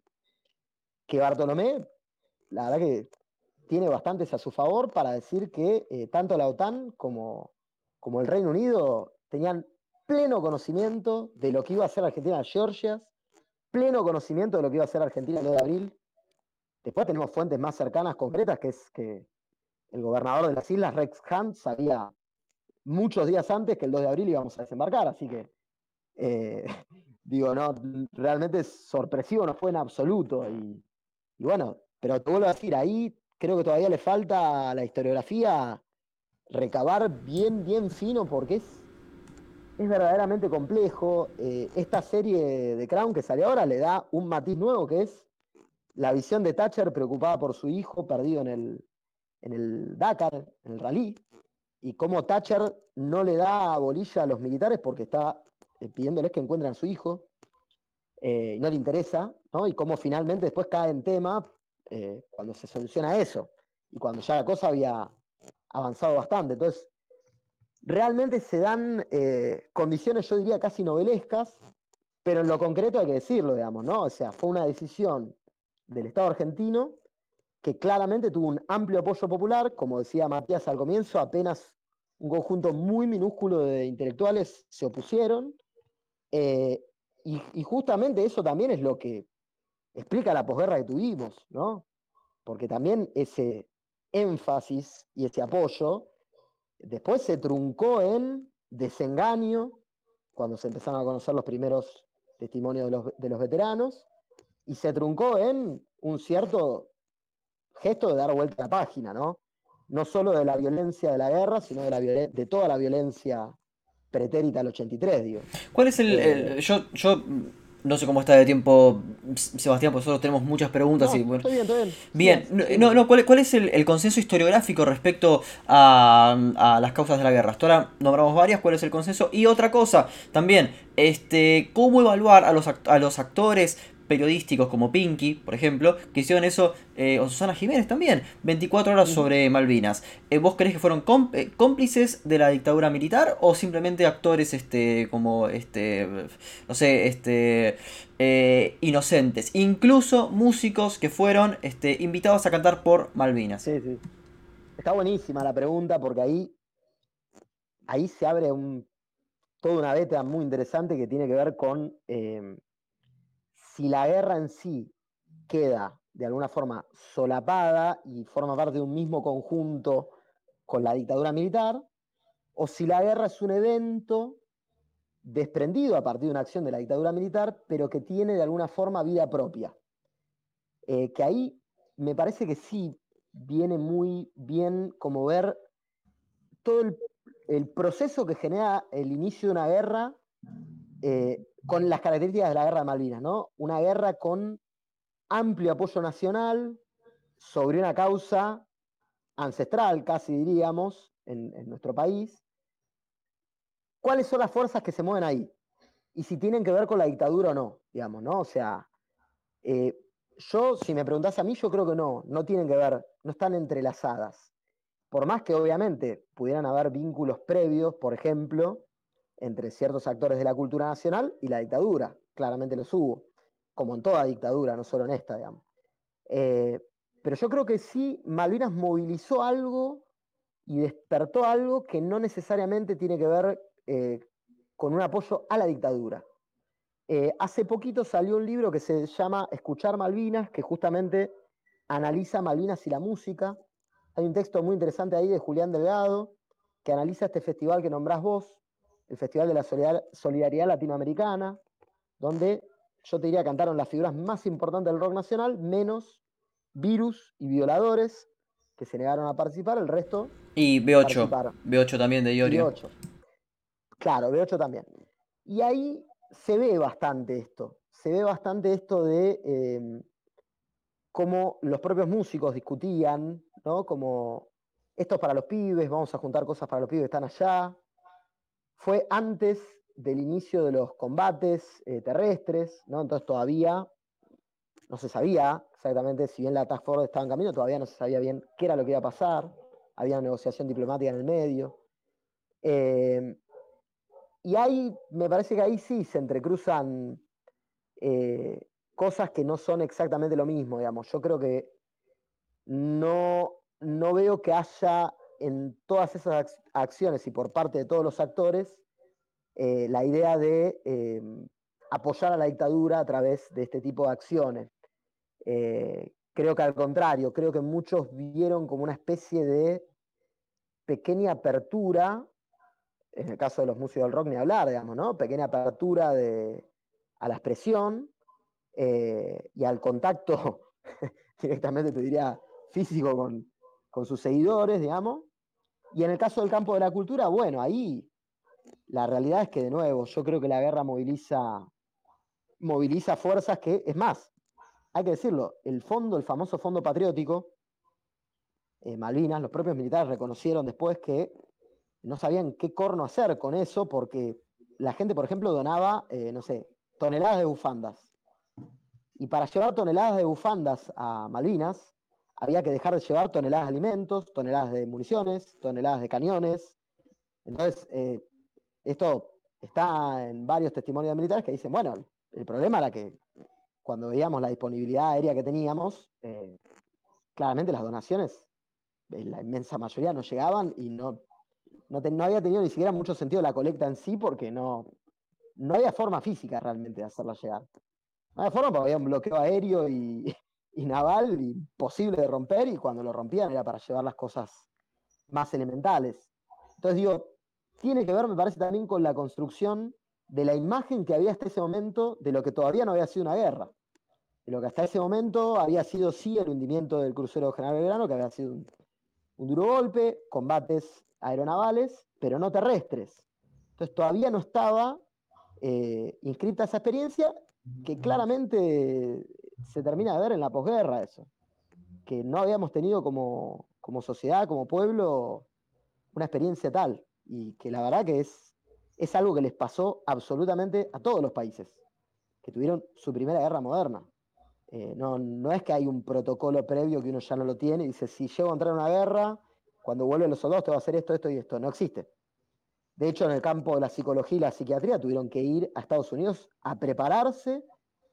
que Bartolomé, la verdad que tiene bastantes a su favor para decir que eh, tanto la OTAN como, como el Reino Unido tenían pleno conocimiento de lo que iba a hacer Argentina en Georgias, pleno conocimiento de lo que iba a hacer Argentina el 2 de abril. Después tenemos fuentes más cercanas, concretas, que es que el gobernador de las islas, Rex Hunt, sabía muchos días antes que el 2 de abril íbamos a desembarcar, así que eh, digo, no, realmente sorpresivo no fue en absoluto. Y, bueno, pero te vuelvo a decir, ahí creo que todavía le falta a la historiografía recabar bien, bien fino, porque es, es verdaderamente complejo. Eh, esta serie de Crown que sale ahora le da un matiz nuevo, que es la visión de Thatcher preocupada por su hijo perdido en el, en el Dakar, en el rally, y cómo Thatcher no le da bolilla a los militares porque está eh, pidiéndoles que encuentren a su hijo, eh, no le interesa, ¿no? y cómo finalmente después cae en tema eh, cuando se soluciona eso, y cuando ya la cosa había avanzado bastante. Entonces, realmente se dan condiciones, yo diría, casi novelescas, pero en lo concreto hay que decirlo, digamos, ¿no? O sea, fue una decisión del Estado argentino que claramente tuvo un amplio apoyo popular, como decía Matías al comienzo, apenas un conjunto muy minúsculo de intelectuales se opusieron, eh, y, justamente eso también es lo que explica la posguerra que tuvimos, ¿no? Porque también ese énfasis y ese apoyo después se truncó en desengaño, cuando se empezaron a conocer los primeros testimonios de los, de los veteranos, y se truncó en un cierto gesto de dar vuelta a la página, ¿no? No solo de la violencia de la guerra, sino de, la de toda la violencia pretérita al 83, digo. ¿Cuál es el, eh, yo, yo No sé cómo está de tiempo, Sebastián, porque nosotros tenemos muchas preguntas. y, bueno. Estoy bien, estoy bien. Bien, no, no, ¿cuál, cuál es el, consenso historiográfico respecto a, a, las causas de la guerra? Hasta ahora nombramos varias, ¿cuál es el consenso? Y otra cosa, también, este, ¿cómo evaluar a los, a los actores periodísticos como Pinky, por ejemplo, que hicieron eso, eh, o Susana Jiménez también, 24 horas sobre Malvinas. Eh, ¿Vos crees que fueron eh, cómplices de la dictadura militar o simplemente actores este, como, este, no sé, este, inocentes? Incluso músicos que fueron este, invitados a cantar por Malvinas. Sí, sí. Está buenísima la pregunta porque ahí, ahí se abre un, toda una beta muy interesante que tiene que ver con si la guerra en sí queda de alguna forma solapada y forma parte de un mismo conjunto con la dictadura militar, o si la guerra es un evento desprendido a partir de una acción de la dictadura militar, pero que tiene de alguna forma vida propia. Eh, que ahí me parece que sí viene muy bien como ver todo el, proceso que genera el inicio de una guerra eh, con las características de la guerra de Malvinas, ¿no? Una guerra con amplio apoyo nacional sobre una causa ancestral, casi diríamos, en, nuestro país. ¿Cuáles son las fuerzas que se mueven ahí? Y si tienen que ver con la dictadura o no, digamos, ¿no? O sea, eh, yo, si me preguntás a mí, yo creo que no, no tienen que ver, no están entrelazadas. Por más que obviamente pudieran haber vínculos previos, por ejemplo, entre ciertos actores de la cultura nacional y la dictadura. Claramente los hubo, como en toda dictadura, no solo en esta, digamos. Eh, pero yo creo que sí, Malvinas movilizó algo y despertó algo que no necesariamente tiene que ver eh, con un apoyo a la dictadura. Eh, hace poquito salió un libro que se llama Escuchar Malvinas, que justamente analiza Malvinas y la música. Hay un texto muy interesante ahí de Julián Delgado, que analiza este festival que nombrás vos, el Festival de la Solidaridad Latinoamericana, donde yo te diría cantaron las figuras más importantes del rock nacional, menos Virus y Violadores, que se negaron a participar, el resto. Y B8. B8 también de Iorio. B8. Claro, B8 también. Y ahí se ve bastante esto. Se ve bastante esto de em, cómo los propios músicos discutían, ¿no? Como esto es para los pibes, vamos a juntar cosas para los pibes que están allá fue antes del inicio de los combates eh, terrestres. Entonces todavía no se sabía exactamente, si bien la Task Force estaba en camino, todavía no se sabía bien qué era lo que iba a pasar, había negociación diplomática en el medio. Eh, y ahí, me parece que ahí sí se entrecruzan eh, cosas que no son exactamente lo mismo, digamos. Yo creo que no, no veo que haya en todas esas acciones y por parte de todos los actores eh, la idea de em, apoyar a la dictadura a través de este tipo de acciones. Eh, creo que al contrario, creo que muchos vieron como una especie de pequeña apertura, en el caso de los músicos del rock ni hablar, digamos, ¿no? Pequeña apertura a la expresión eh, y al contacto directamente, te diría, físico con, con sus seguidores, digamos, y en el caso del campo de la cultura, bueno, ahí la realidad es que de nuevo, yo creo que la guerra moviliza, moviliza fuerzas que, es más, hay que decirlo, el fondo, el famoso fondo patriótico, eh, Malvinas, los propios militares reconocieron después que no sabían qué corno hacer con eso, porque la gente, por ejemplo, donaba, eh, no sé, toneladas de bufandas. Y para llevar toneladas de bufandas a Malvinas, había que dejar de llevar toneladas de alimentos, toneladas de municiones, toneladas de cañones. Entonces, eh, esto está en varios testimonios militares que dicen, bueno, el problema era que cuando veíamos la disponibilidad aérea que teníamos, eh, claramente las donaciones, la inmensa mayoría no llegaban y no, no, había tenido ni siquiera mucho sentido la colecta en sí porque no, no había forma física realmente de hacerla llegar. No había forma porque había un bloqueo aéreo y, y naval imposible de romper y cuando lo rompían era para llevar las cosas más elementales. Entonces digo, tiene que ver, me parece, también con la construcción de la imagen que había hasta ese momento de lo que todavía no había sido una guerra. De lo que hasta ese momento había sido sí el hundimiento del crucero General Belgrano, que había sido un, duro golpe, combates aeronavales, pero no terrestres. Entonces todavía no estaba eh, inscrita esa experiencia que claramente se termina de ver en la posguerra eso, que no habíamos tenido como, como sociedad, como pueblo, una experiencia tal, y que la verdad que es, es algo que les pasó absolutamente a todos los países, que tuvieron su primera guerra moderna. Eh, no, no es que hay un protocolo previo que uno ya no lo tiene y dice, si llego a entrar en una guerra, cuando vuelven los soldados te va a hacer esto, esto y esto. No existe. De hecho, en el campo de la psicología y la psiquiatría tuvieron que ir a Estados Unidos a prepararse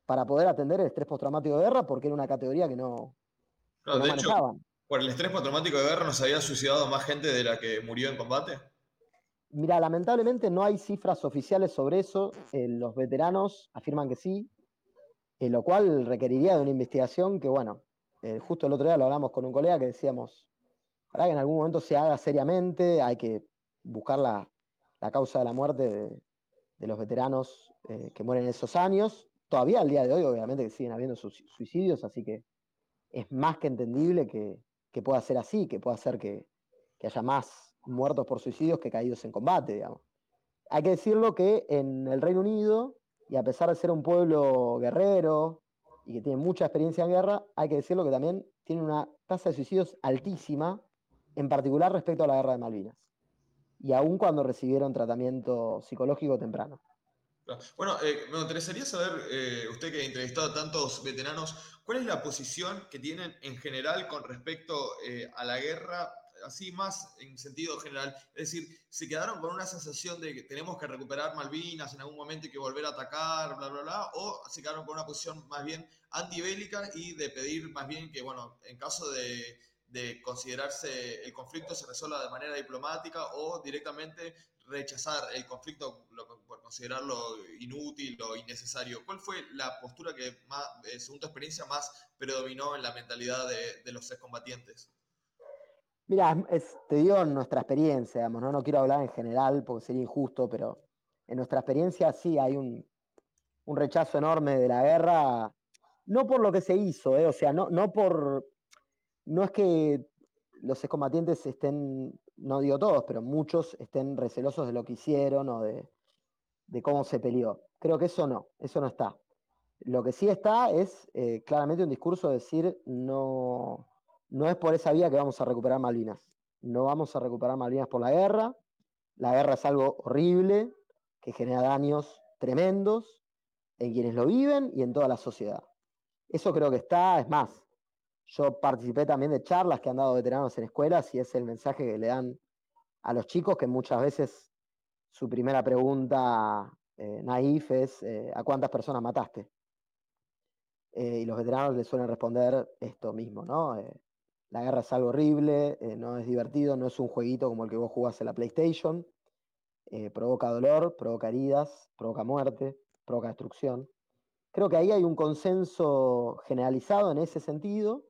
para poder atender el estrés postraumático de guerra porque era una categoría que no, claro, de Hecho, ¿Por el estrés postraumático de guerra nos había suicidado más gente de la que murió en combate? Mira, lamentablemente no hay cifras oficiales sobre eso. Eh, los veteranos afirman que sí, eh, lo cual requeriría de una investigación que, bueno, eh, justo el otro día lo hablamos con un colega que decíamos, para que en algún momento se haga seriamente, hay que buscar la, la causa de la muerte de, los veteranos eh, que mueren en esos años. Todavía al día de hoy, obviamente, que siguen habiendo suicidios, así que es más que entendible que, pueda ser así, que pueda ser que, haya más muertos por suicidios que caídos en combate, digamos. Hay que decirlo que en el Reino Unido, y a pesar de ser un pueblo guerrero y que tiene mucha experiencia en guerra, hay que decirlo que también tiene una tasa de suicidios altísima, en particular respecto a la guerra de Malvinas y aún cuando recibieron tratamiento psicológico temprano. Bueno, eh, me interesaría saber, eh, usted que ha entrevistado a tantos veteranos, ¿cuál es la posición que tienen en general con respecto eh, a la guerra, así más en sentido general? Es decir, ¿se quedaron con una sensación de que tenemos que recuperar Malvinas en algún momento y que volver a atacar, bla, bla, bla? ¿O se quedaron con una posición más bien antibélica y de pedir más bien que, bueno, en caso de de considerarse el conflicto se resuelva de manera diplomática o directamente rechazar el conflicto por considerarlo inútil o innecesario. ¿Cuál fue la postura que, más, eh, según tu experiencia, más predominó en la mentalidad de, los excombatientes? Mira, te digo nuestra experiencia, digamos, ¿no? no quiero hablar en general porque sería injusto, pero en nuestra experiencia sí hay un, un rechazo enorme de la guerra, no por lo que se hizo, ¿eh? o sea, no, no por no es que los excombatientes estén, no digo todos, pero muchos estén recelosos de lo que hicieron o de, cómo se peleó. Creo que eso no, eso no está. Lo que sí está es eh, claramente un discurso de decir no, no es por esa vía que vamos a recuperar Malvinas. No vamos a recuperar Malvinas por la guerra. La guerra es algo horrible que genera daños tremendos en quienes lo viven y en toda la sociedad. Eso creo que está, es más, yo participé también de charlas que han dado veteranos en escuelas y es el mensaje que le dan a los chicos que muchas veces su primera pregunta eh, naif es eh, ¿a cuántas personas mataste? Eh, y los veteranos les suelen responder esto mismo, ¿no? la guerra es algo horrible, no es divertido, no es un jueguito como el que vos jugás en la PlayStation, provoca dolor, provoca heridas, provoca muerte, provoca destrucción. Creo que ahí hay un consenso generalizado en ese sentido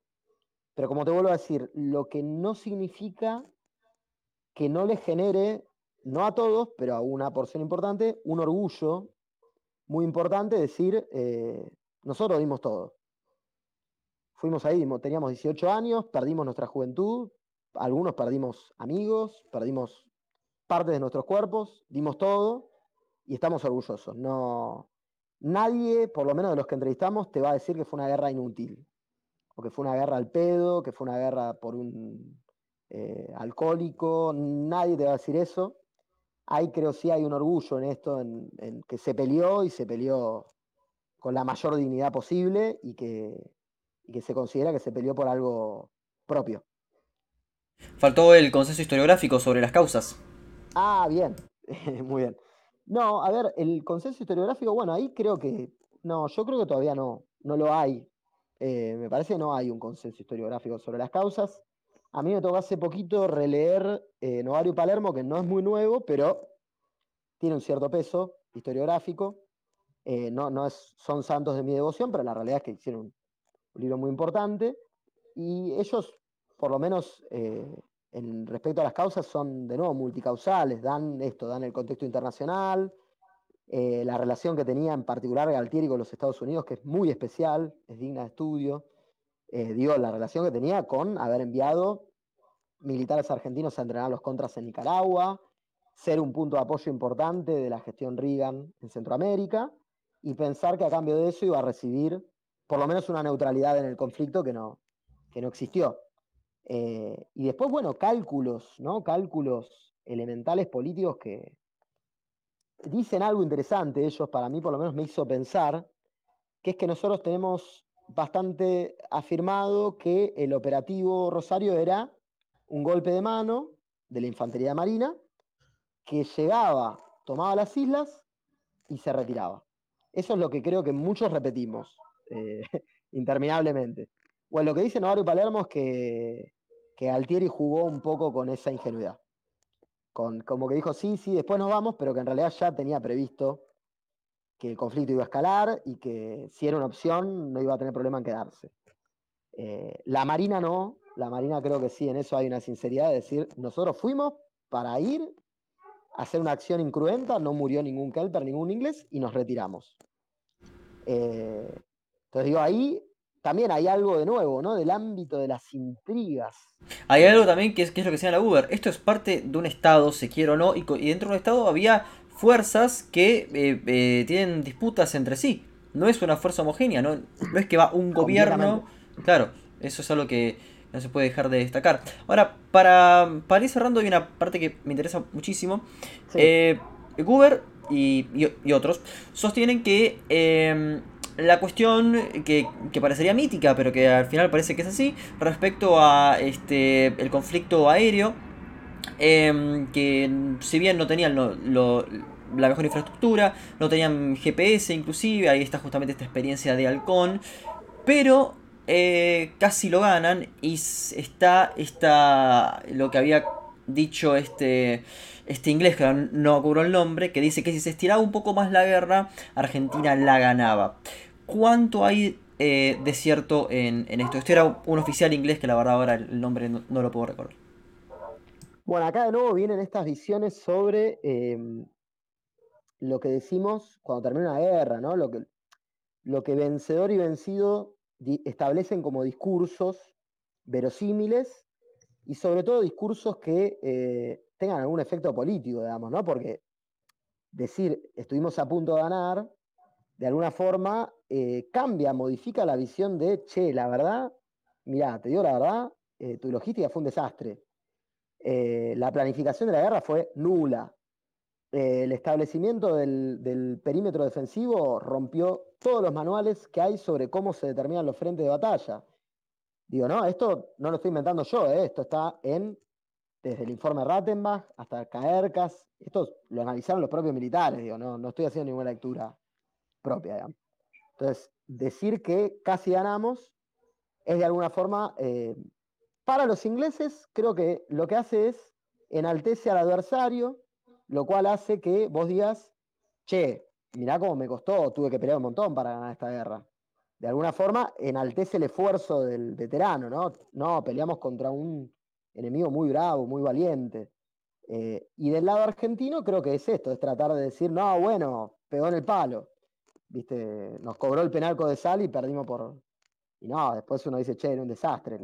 pero como te vuelvo a decir, lo que no significa que no les genere, no a todos, pero a una porción importante, un orgullo muy importante decir, eh, nosotros dimos todo. Fuimos ahí, teníamos 18 años, perdimos nuestra juventud, algunos perdimos amigos, perdimos parte de nuestros cuerpos, dimos todo y estamos orgullosos. No, nadie, por lo menos de los que entrevistamos, te va a decir que fue una guerra inútil que fue una guerra al pedo, que fue una guerra por un eh, alcohólico, nadie te va a decir eso. Hay, creo, sí hay un orgullo en esto, en, que se peleó y se peleó con la mayor dignidad posible y que, que se considera que se peleó por algo propio. Faltó el consenso historiográfico sobre las causas. Ah, bien, muy bien. No, a ver, el consenso historiográfico, bueno, ahí creo que, no, yo creo que todavía no, no lo hay. Eh, me parece que no hay un consenso historiográfico sobre las causas. A mí me tocó hace poquito releer eh, Novario Palermo, que no es muy nuevo, pero tiene un cierto peso historiográfico. Eh, no, no es, son santos de mi devoción, pero la realidad es que hicieron un, libro muy importante. Y ellos, por lo menos en respecto a las causas, son de nuevo multicausales, dan esto, dan el contexto internacional, eh, la relación que tenía en particular Galtieri con los Estados Unidos, que es muy especial, es digna de estudio. Eh, digo, la relación que tenía con haber enviado militares argentinos a entrenar los contras en Nicaragua, ser un punto de apoyo importante de la gestión Reagan en Centroamérica, y pensar que a cambio de eso iba a recibir por lo menos una neutralidad en el conflicto que no, que no existió. Eh, y después, bueno, cálculos, ¿no? Cálculos elementales políticos que dicen algo interesante, ellos para mí por lo menos me hizo pensar, que es que nosotros tenemos bastante afirmado que el operativo Rosario era un golpe de mano de la Infantería Marina que llegaba, tomaba las islas y se retiraba. Eso es lo que creo que muchos repetimos eh, interminablemente. Bueno, lo que dice Navarro y Palermo es que, que Altieri jugó un poco con esa ingenuidad. Con, como que dijo, sí, sí, después nos vamos, pero que en realidad ya tenía previsto que el conflicto iba a escalar y que si era una opción no iba a tener problema en quedarse. Eh, la Marina no, la Marina creo que sí, en eso hay una sinceridad de decir, nosotros fuimos para ir a hacer una acción incruenta, no murió ningún Kelper, ningún inglés, y nos retiramos. Eh, entonces digo, ahí también hay algo de nuevo, ¿no? Del ámbito de las intrigas. Hay algo también que es, que es lo que señala Uber. Esto es parte de un Estado, se quiere o no, y, y dentro de un Estado había fuerzas que eh, eh, tienen disputas entre sí. No es una fuerza homogénea, no, no es que va un gobierno. Claro, eso es algo que no se puede dejar de destacar. Ahora, para, para ir cerrando, hay una parte que me interesa muchísimo. Eh, Guber y, y, otros sostienen que la cuestión que, que, parecería mítica, pero que al final parece que es así, respecto a este el conflicto aéreo Em, que si bien no tenían la mejor infraestructura, no tenían GPS inclusive, ahí está justamente esta experiencia de Halcón, pero eh, casi lo ganan y está, está lo que había dicho este, este inglés, que no cobró el nombre, que dice que si se estiraba un poco más la guerra, Argentina la ganaba. ¿Cuánto hay eh, de cierto en, esto? Esto era un oficial inglés que la verdad ahora el nombre no lo puedo recordar. Bueno, acá de nuevo vienen estas visiones sobre em, lo que decimos cuando termina una guerra, ¿no? Lo que, lo que vencedor y vencido establecen como discursos verosímiles y sobre todo discursos que eh, tengan algún efecto político, digamos, ¿no? Porque decir estuvimos a punto de ganar, de alguna forma eh, cambia, modifica la visión de, che, la verdad, mirá, te digo la verdad, eh, tu logística fue un desastre eh, la planificación de la guerra fue nula. El establecimiento del, perímetro defensivo rompió todos los manuales que hay sobre cómo se determinan los frentes de batalla. Digo, no, esto no lo estoy inventando yo, esto está en, desde el informe Rattenbach hasta Caercas, esto lo analizaron los propios militares, digo, no, no estoy haciendo ninguna lectura propia. Entonces, decir que casi ganamos es de alguna forma para los ingleses, creo que lo que hace es enaltece al adversario, lo cual hace que vos digas, che, mirá cómo me costó, tuve que pelear un montón para ganar esta guerra. De alguna forma, enaltece el esfuerzo del veterano, ¿no? No, peleamos contra un enemigo muy bravo, muy valiente. Eh, y del lado argentino creo que es esto, es tratar de decir, no, bueno, pegó en el palo. Viste, nos cobró el penalco de sal y perdimos por... Y no, después uno dice, che, era un desastre.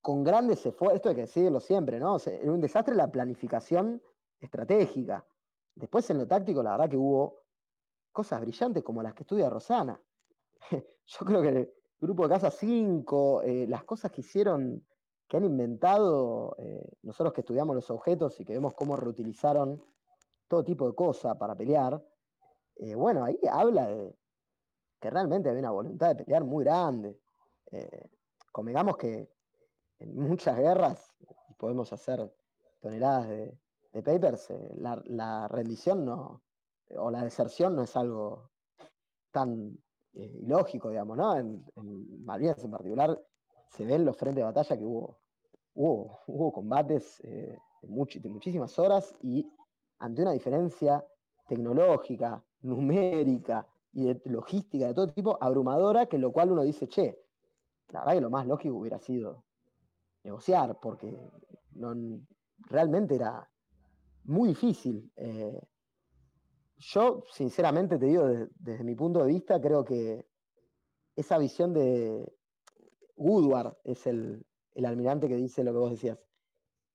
Con grandes esfuerzos, esto hay que decirlo siempre, ¿no? O un desastre la planificación estratégica. Después en lo táctico, la verdad que hubo cosas brillantes como las que estudia Rosana. Yo creo que el grupo de Casa 5, eh, las cosas que hicieron, que han inventado, eh, nosotros que estudiamos los objetos y que vemos cómo reutilizaron todo tipo de cosas para pelear, bueno, ahí habla de que realmente había una voluntad de pelear muy grande. convengamos que en muchas guerras, podemos hacer toneladas de, papers, eh, la, rendición no, o la deserción no es algo tan eh, ilógico, digamos, ¿no? En, Malvinas en particular se ven los frentes de batalla que hubo, hubo, hubo combates eh, de, muchísimas horas y ante una diferencia tecnológica, numérica y de logística de todo tipo abrumadora, que lo cual uno dice, che, la verdad que lo más lógico hubiera sido negociar, porque realmente era muy difícil. Eh, yo, sinceramente, te digo, desde, mi punto de vista, creo que esa visión de Woodward es el, almirante que dice lo que vos decías.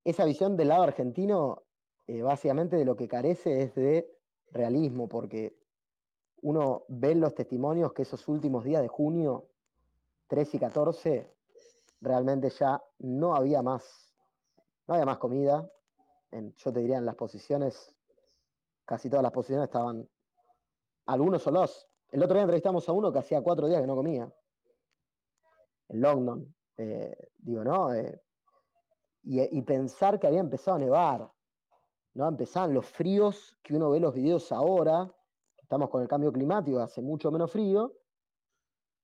Esa visión del lado argentino, eh, básicamente de lo que carece es de realismo, porque uno ve en los testimonios que esos últimos días de junio, 13 y 14, realmente ya no había más, no había más comida. yo te diría en las posiciones, casi todas las posiciones estaban algunos solos. El otro día entrevistamos a uno que hacía cuatro días que no comía. En London. Eh, digo, ¿no? Eh, y, pensar que había empezado a nevar. ¿No? Empezaban los fríos que uno ve los videos ahora. Estamos con el cambio climático, hace mucho menos frío.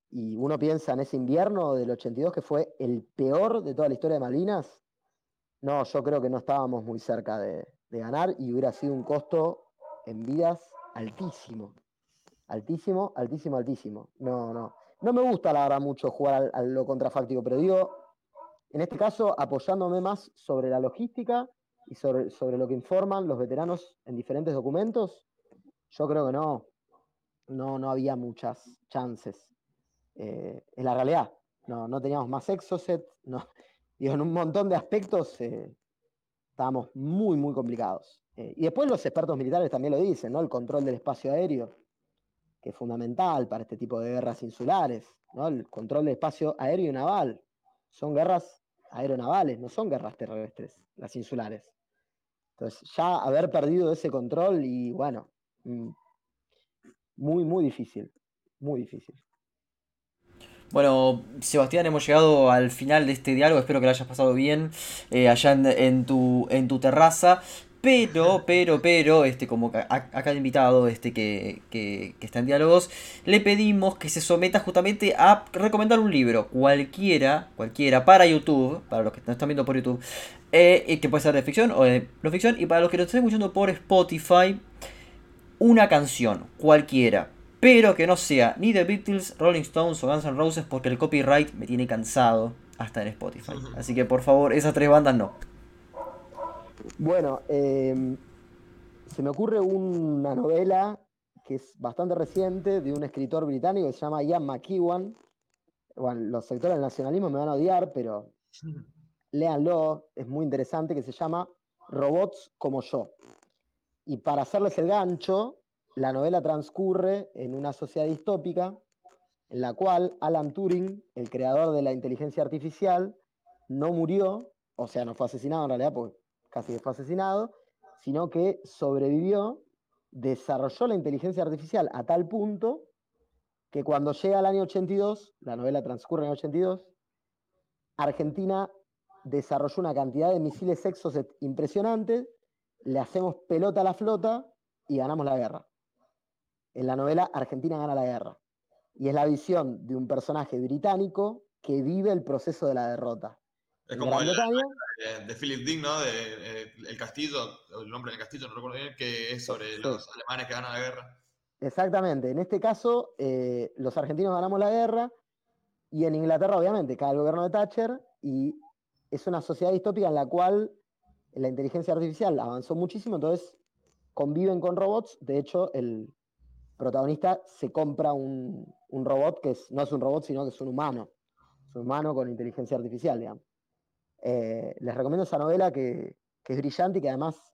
Y uno piensa en ese invierno del 82 que fue el peor de toda la historia de Malvinas. No, yo creo que no estábamos muy cerca de ganar y hubiera sido un costo en vidas altísimo. Altísimo, altísimo, altísimo. No, no. No me gusta, la verdad, mucho jugar a lo contrafáctico, pero digo, en este caso, apoyándome más sobre la logística y sobre, sobre lo que informan los veteranos en diferentes documentos, yo creo que no, no, no había muchas chances. Eh, en la realidad, no, no teníamos más exocet, no, en un montón de aspectos eh, estábamos muy, muy complicados. Eh, y después los expertos militares también lo dicen, ¿no? El control del espacio aéreo que es fundamental para este tipo de guerras insulares, ¿no? el control del espacio aéreo y naval. Son guerras aeronavales, no son guerras terrestres, las insulares. Entonces, ya haber perdido ese control y bueno, mm, muy, muy difícil, muy difícil. Bueno, Sebastián, hemos llegado al final de este diálogo. Espero que lo hayas pasado bien eh, allá en, tu, en tu terraza. Pero, pero, pero, este, como acá el invitado este, que, que, está en diálogos, le pedimos que se someta justamente a recomendar un libro, cualquiera, cualquiera, para YouTube, para los que nos están viendo por YouTube, eh, que puede ser de ficción o de no ficción, y para los que nos están escuchando por Spotify, una canción, cualquiera, pero que no sea ni The Beatles, Rolling Stones o Guns N' Roses, porque el copyright me tiene cansado hasta en Spotify. Así que por favor, esas tres bandas no. Bueno, em, se me ocurre una novela que es bastante reciente de un escritor británico que se llama Ian McEwan. Bueno, los sectores del nacionalismo me van a odiar, pero léanlo, es muy interesante, que se llama Robots como yo. Y para hacerles el gancho, la novela transcurre en una sociedad distópica en la cual Alan Turing, el creador de la inteligencia artificial, no murió, o sea, no fue asesinado en realidad, porque casi fue asesinado, sino que sobrevivió, desarrolló la inteligencia artificial a tal punto que cuando llega al año 82, la novela transcurre en el 82, Argentina desarrolló una cantidad de misiles Exocet impresionantes, le hacemos pelota a la flota y ganamos la guerra. En la novela Argentina gana la guerra. Y es la visión de un personaje británico que vive el proceso de la derrota. Es como el, de Philip Dick, ¿no? De, eh, el castillo, el nombre del castillo, no recuerdo bien, que es sobre los alemanes que ganan la guerra. Exactamente. En este caso, eh, los argentinos ganamos la guerra y en Inglaterra, obviamente, cae el gobierno de Thatcher y es una sociedad distópica en la cual la inteligencia artificial avanzó muchísimo, entonces conviven con robots. De hecho, el protagonista se compra un, un robot que es, no es un robot, sino que es un humano. Es un humano con inteligencia artificial, digamos. Eh, les recomiendo esa novela que, es brillante y que además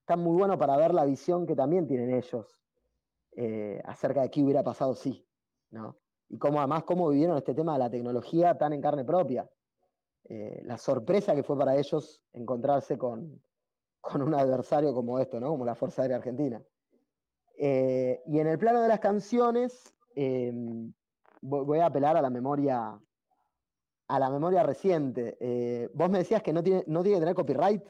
está muy bueno para ver la visión que también tienen ellos eh, acerca de qué hubiera pasado si, ¿no? Y cómo además cómo vivieron este tema de la tecnología tan en carne propia. Eh, la sorpresa que fue para ellos encontrarse con, un adversario como esto, ¿no? Como la Fuerza Aérea Argentina. y en el plano de las canciones, voy a apelar a la memoria a la memoria reciente. Eh, vos me decías que no tiene, no tiene que tener copyright.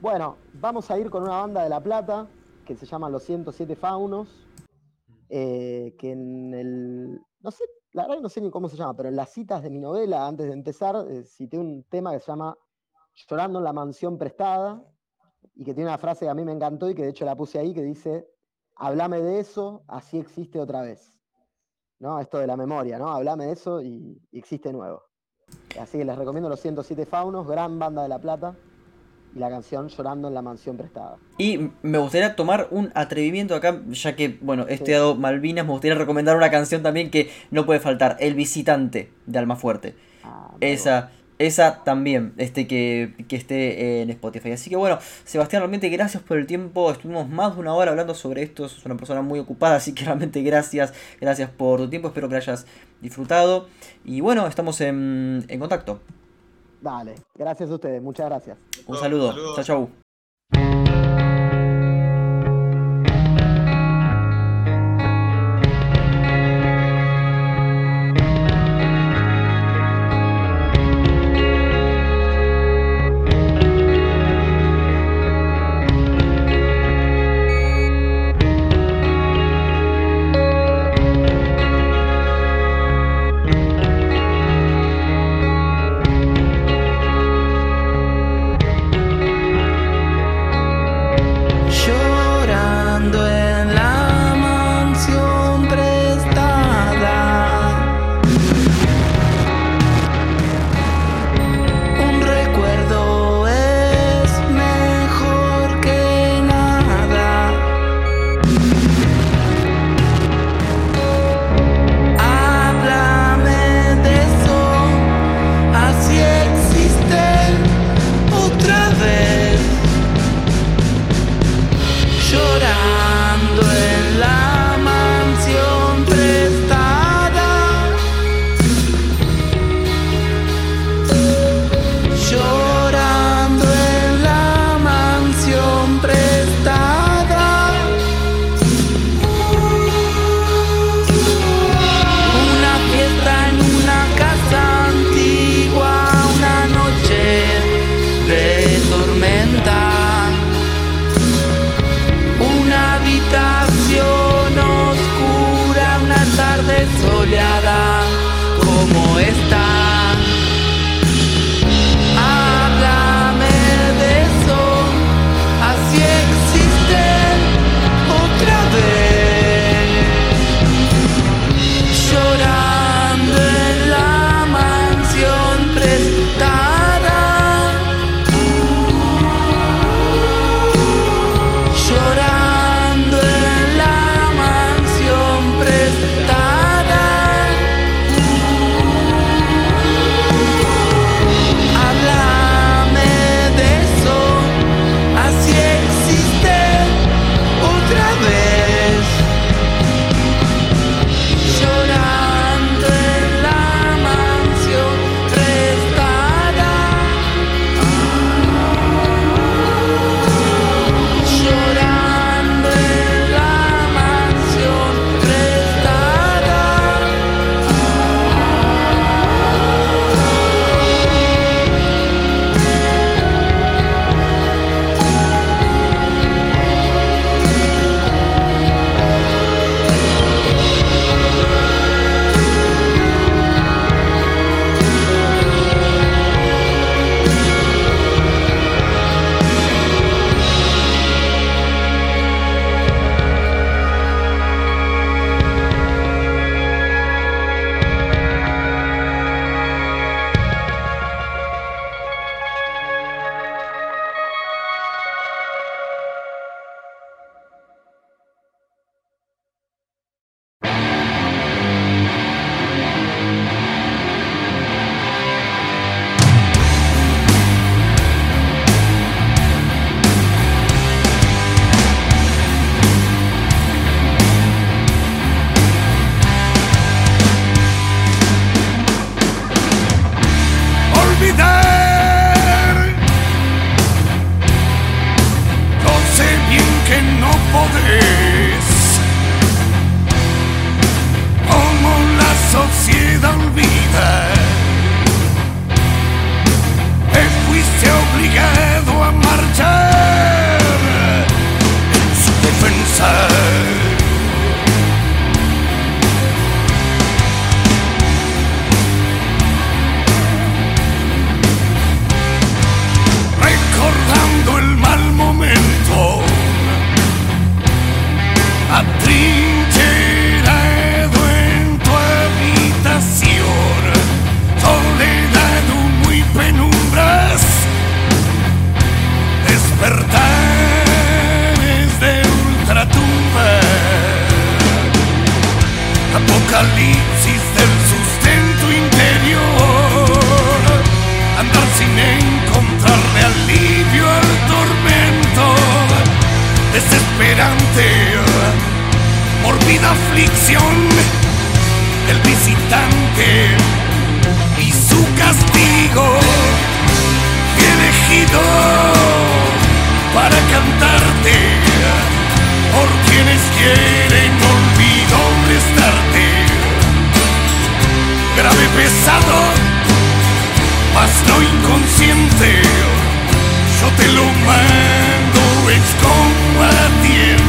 Bueno, vamos a ir con una banda de La Plata que se llama Los 107 Faunos, eh, que en el, no sé, la verdad no sé ni cómo se llama, pero en las citas de mi novela, antes de empezar, eh, cité un tema que se llama Llorando en la mansión prestada, y que tiene una frase que a mí me encantó y que de hecho la puse ahí, que dice, háblame de eso, así existe otra vez. ¿No? Esto de la memoria, ¿no? Háblame de eso y, existe nuevo. Así que les recomiendo los 107 Faunos, gran banda de La Plata, y la canción Llorando en la mansión prestada. Y me gustaría tomar un atrevimiento acá, ya que, bueno, he estudiado Malvinas, me gustaría recomendar una canción también que no puede faltar, El Visitante de Almafuerte. Ah, Esa esa también, este que, que, esté en Spotify. Así que bueno, Sebastián, realmente gracias por el tiempo. Estuvimos más de una hora hablando sobre esto. Sos una persona muy ocupada, así que realmente gracias. Gracias por tu tiempo. Espero que lo hayas disfrutado. Y bueno, estamos en, en contacto. Dale, gracias a ustedes. Muchas gracias. Un saludo. Chao, chao. apocalipsis desesperante, morbida aflicción, el visitante y su castigo, elegido para cantarte por quienes quieren olvido prestarte, grave pesado mas no inconsciente. Yo te lo mando excombatiente.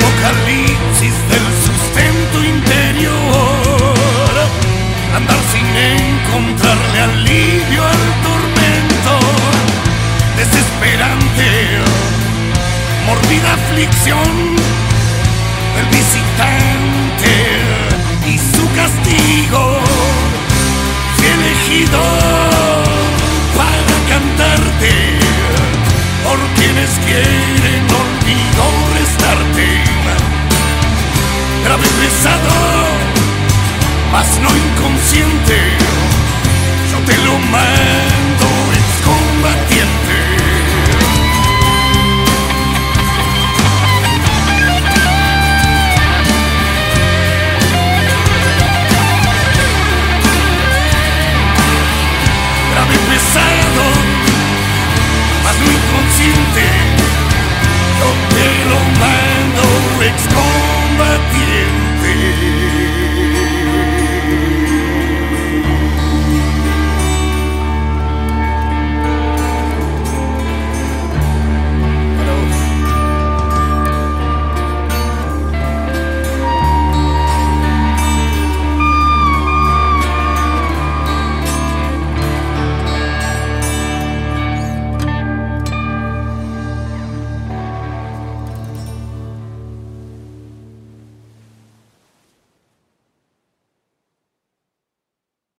Apocalipsis del sustento interior, andar sin encontrarle alivio al tormento, desesperante, mordida aflicción del visitante y su castigo, si elegido para cantarte por quienes quieren Martín. Era muy pesado, mas no inconsciente. Yo te lo mando, excombatiente. Era muy pesado, mas no inconsciente. Yo te lo mando. Eric's gone, but.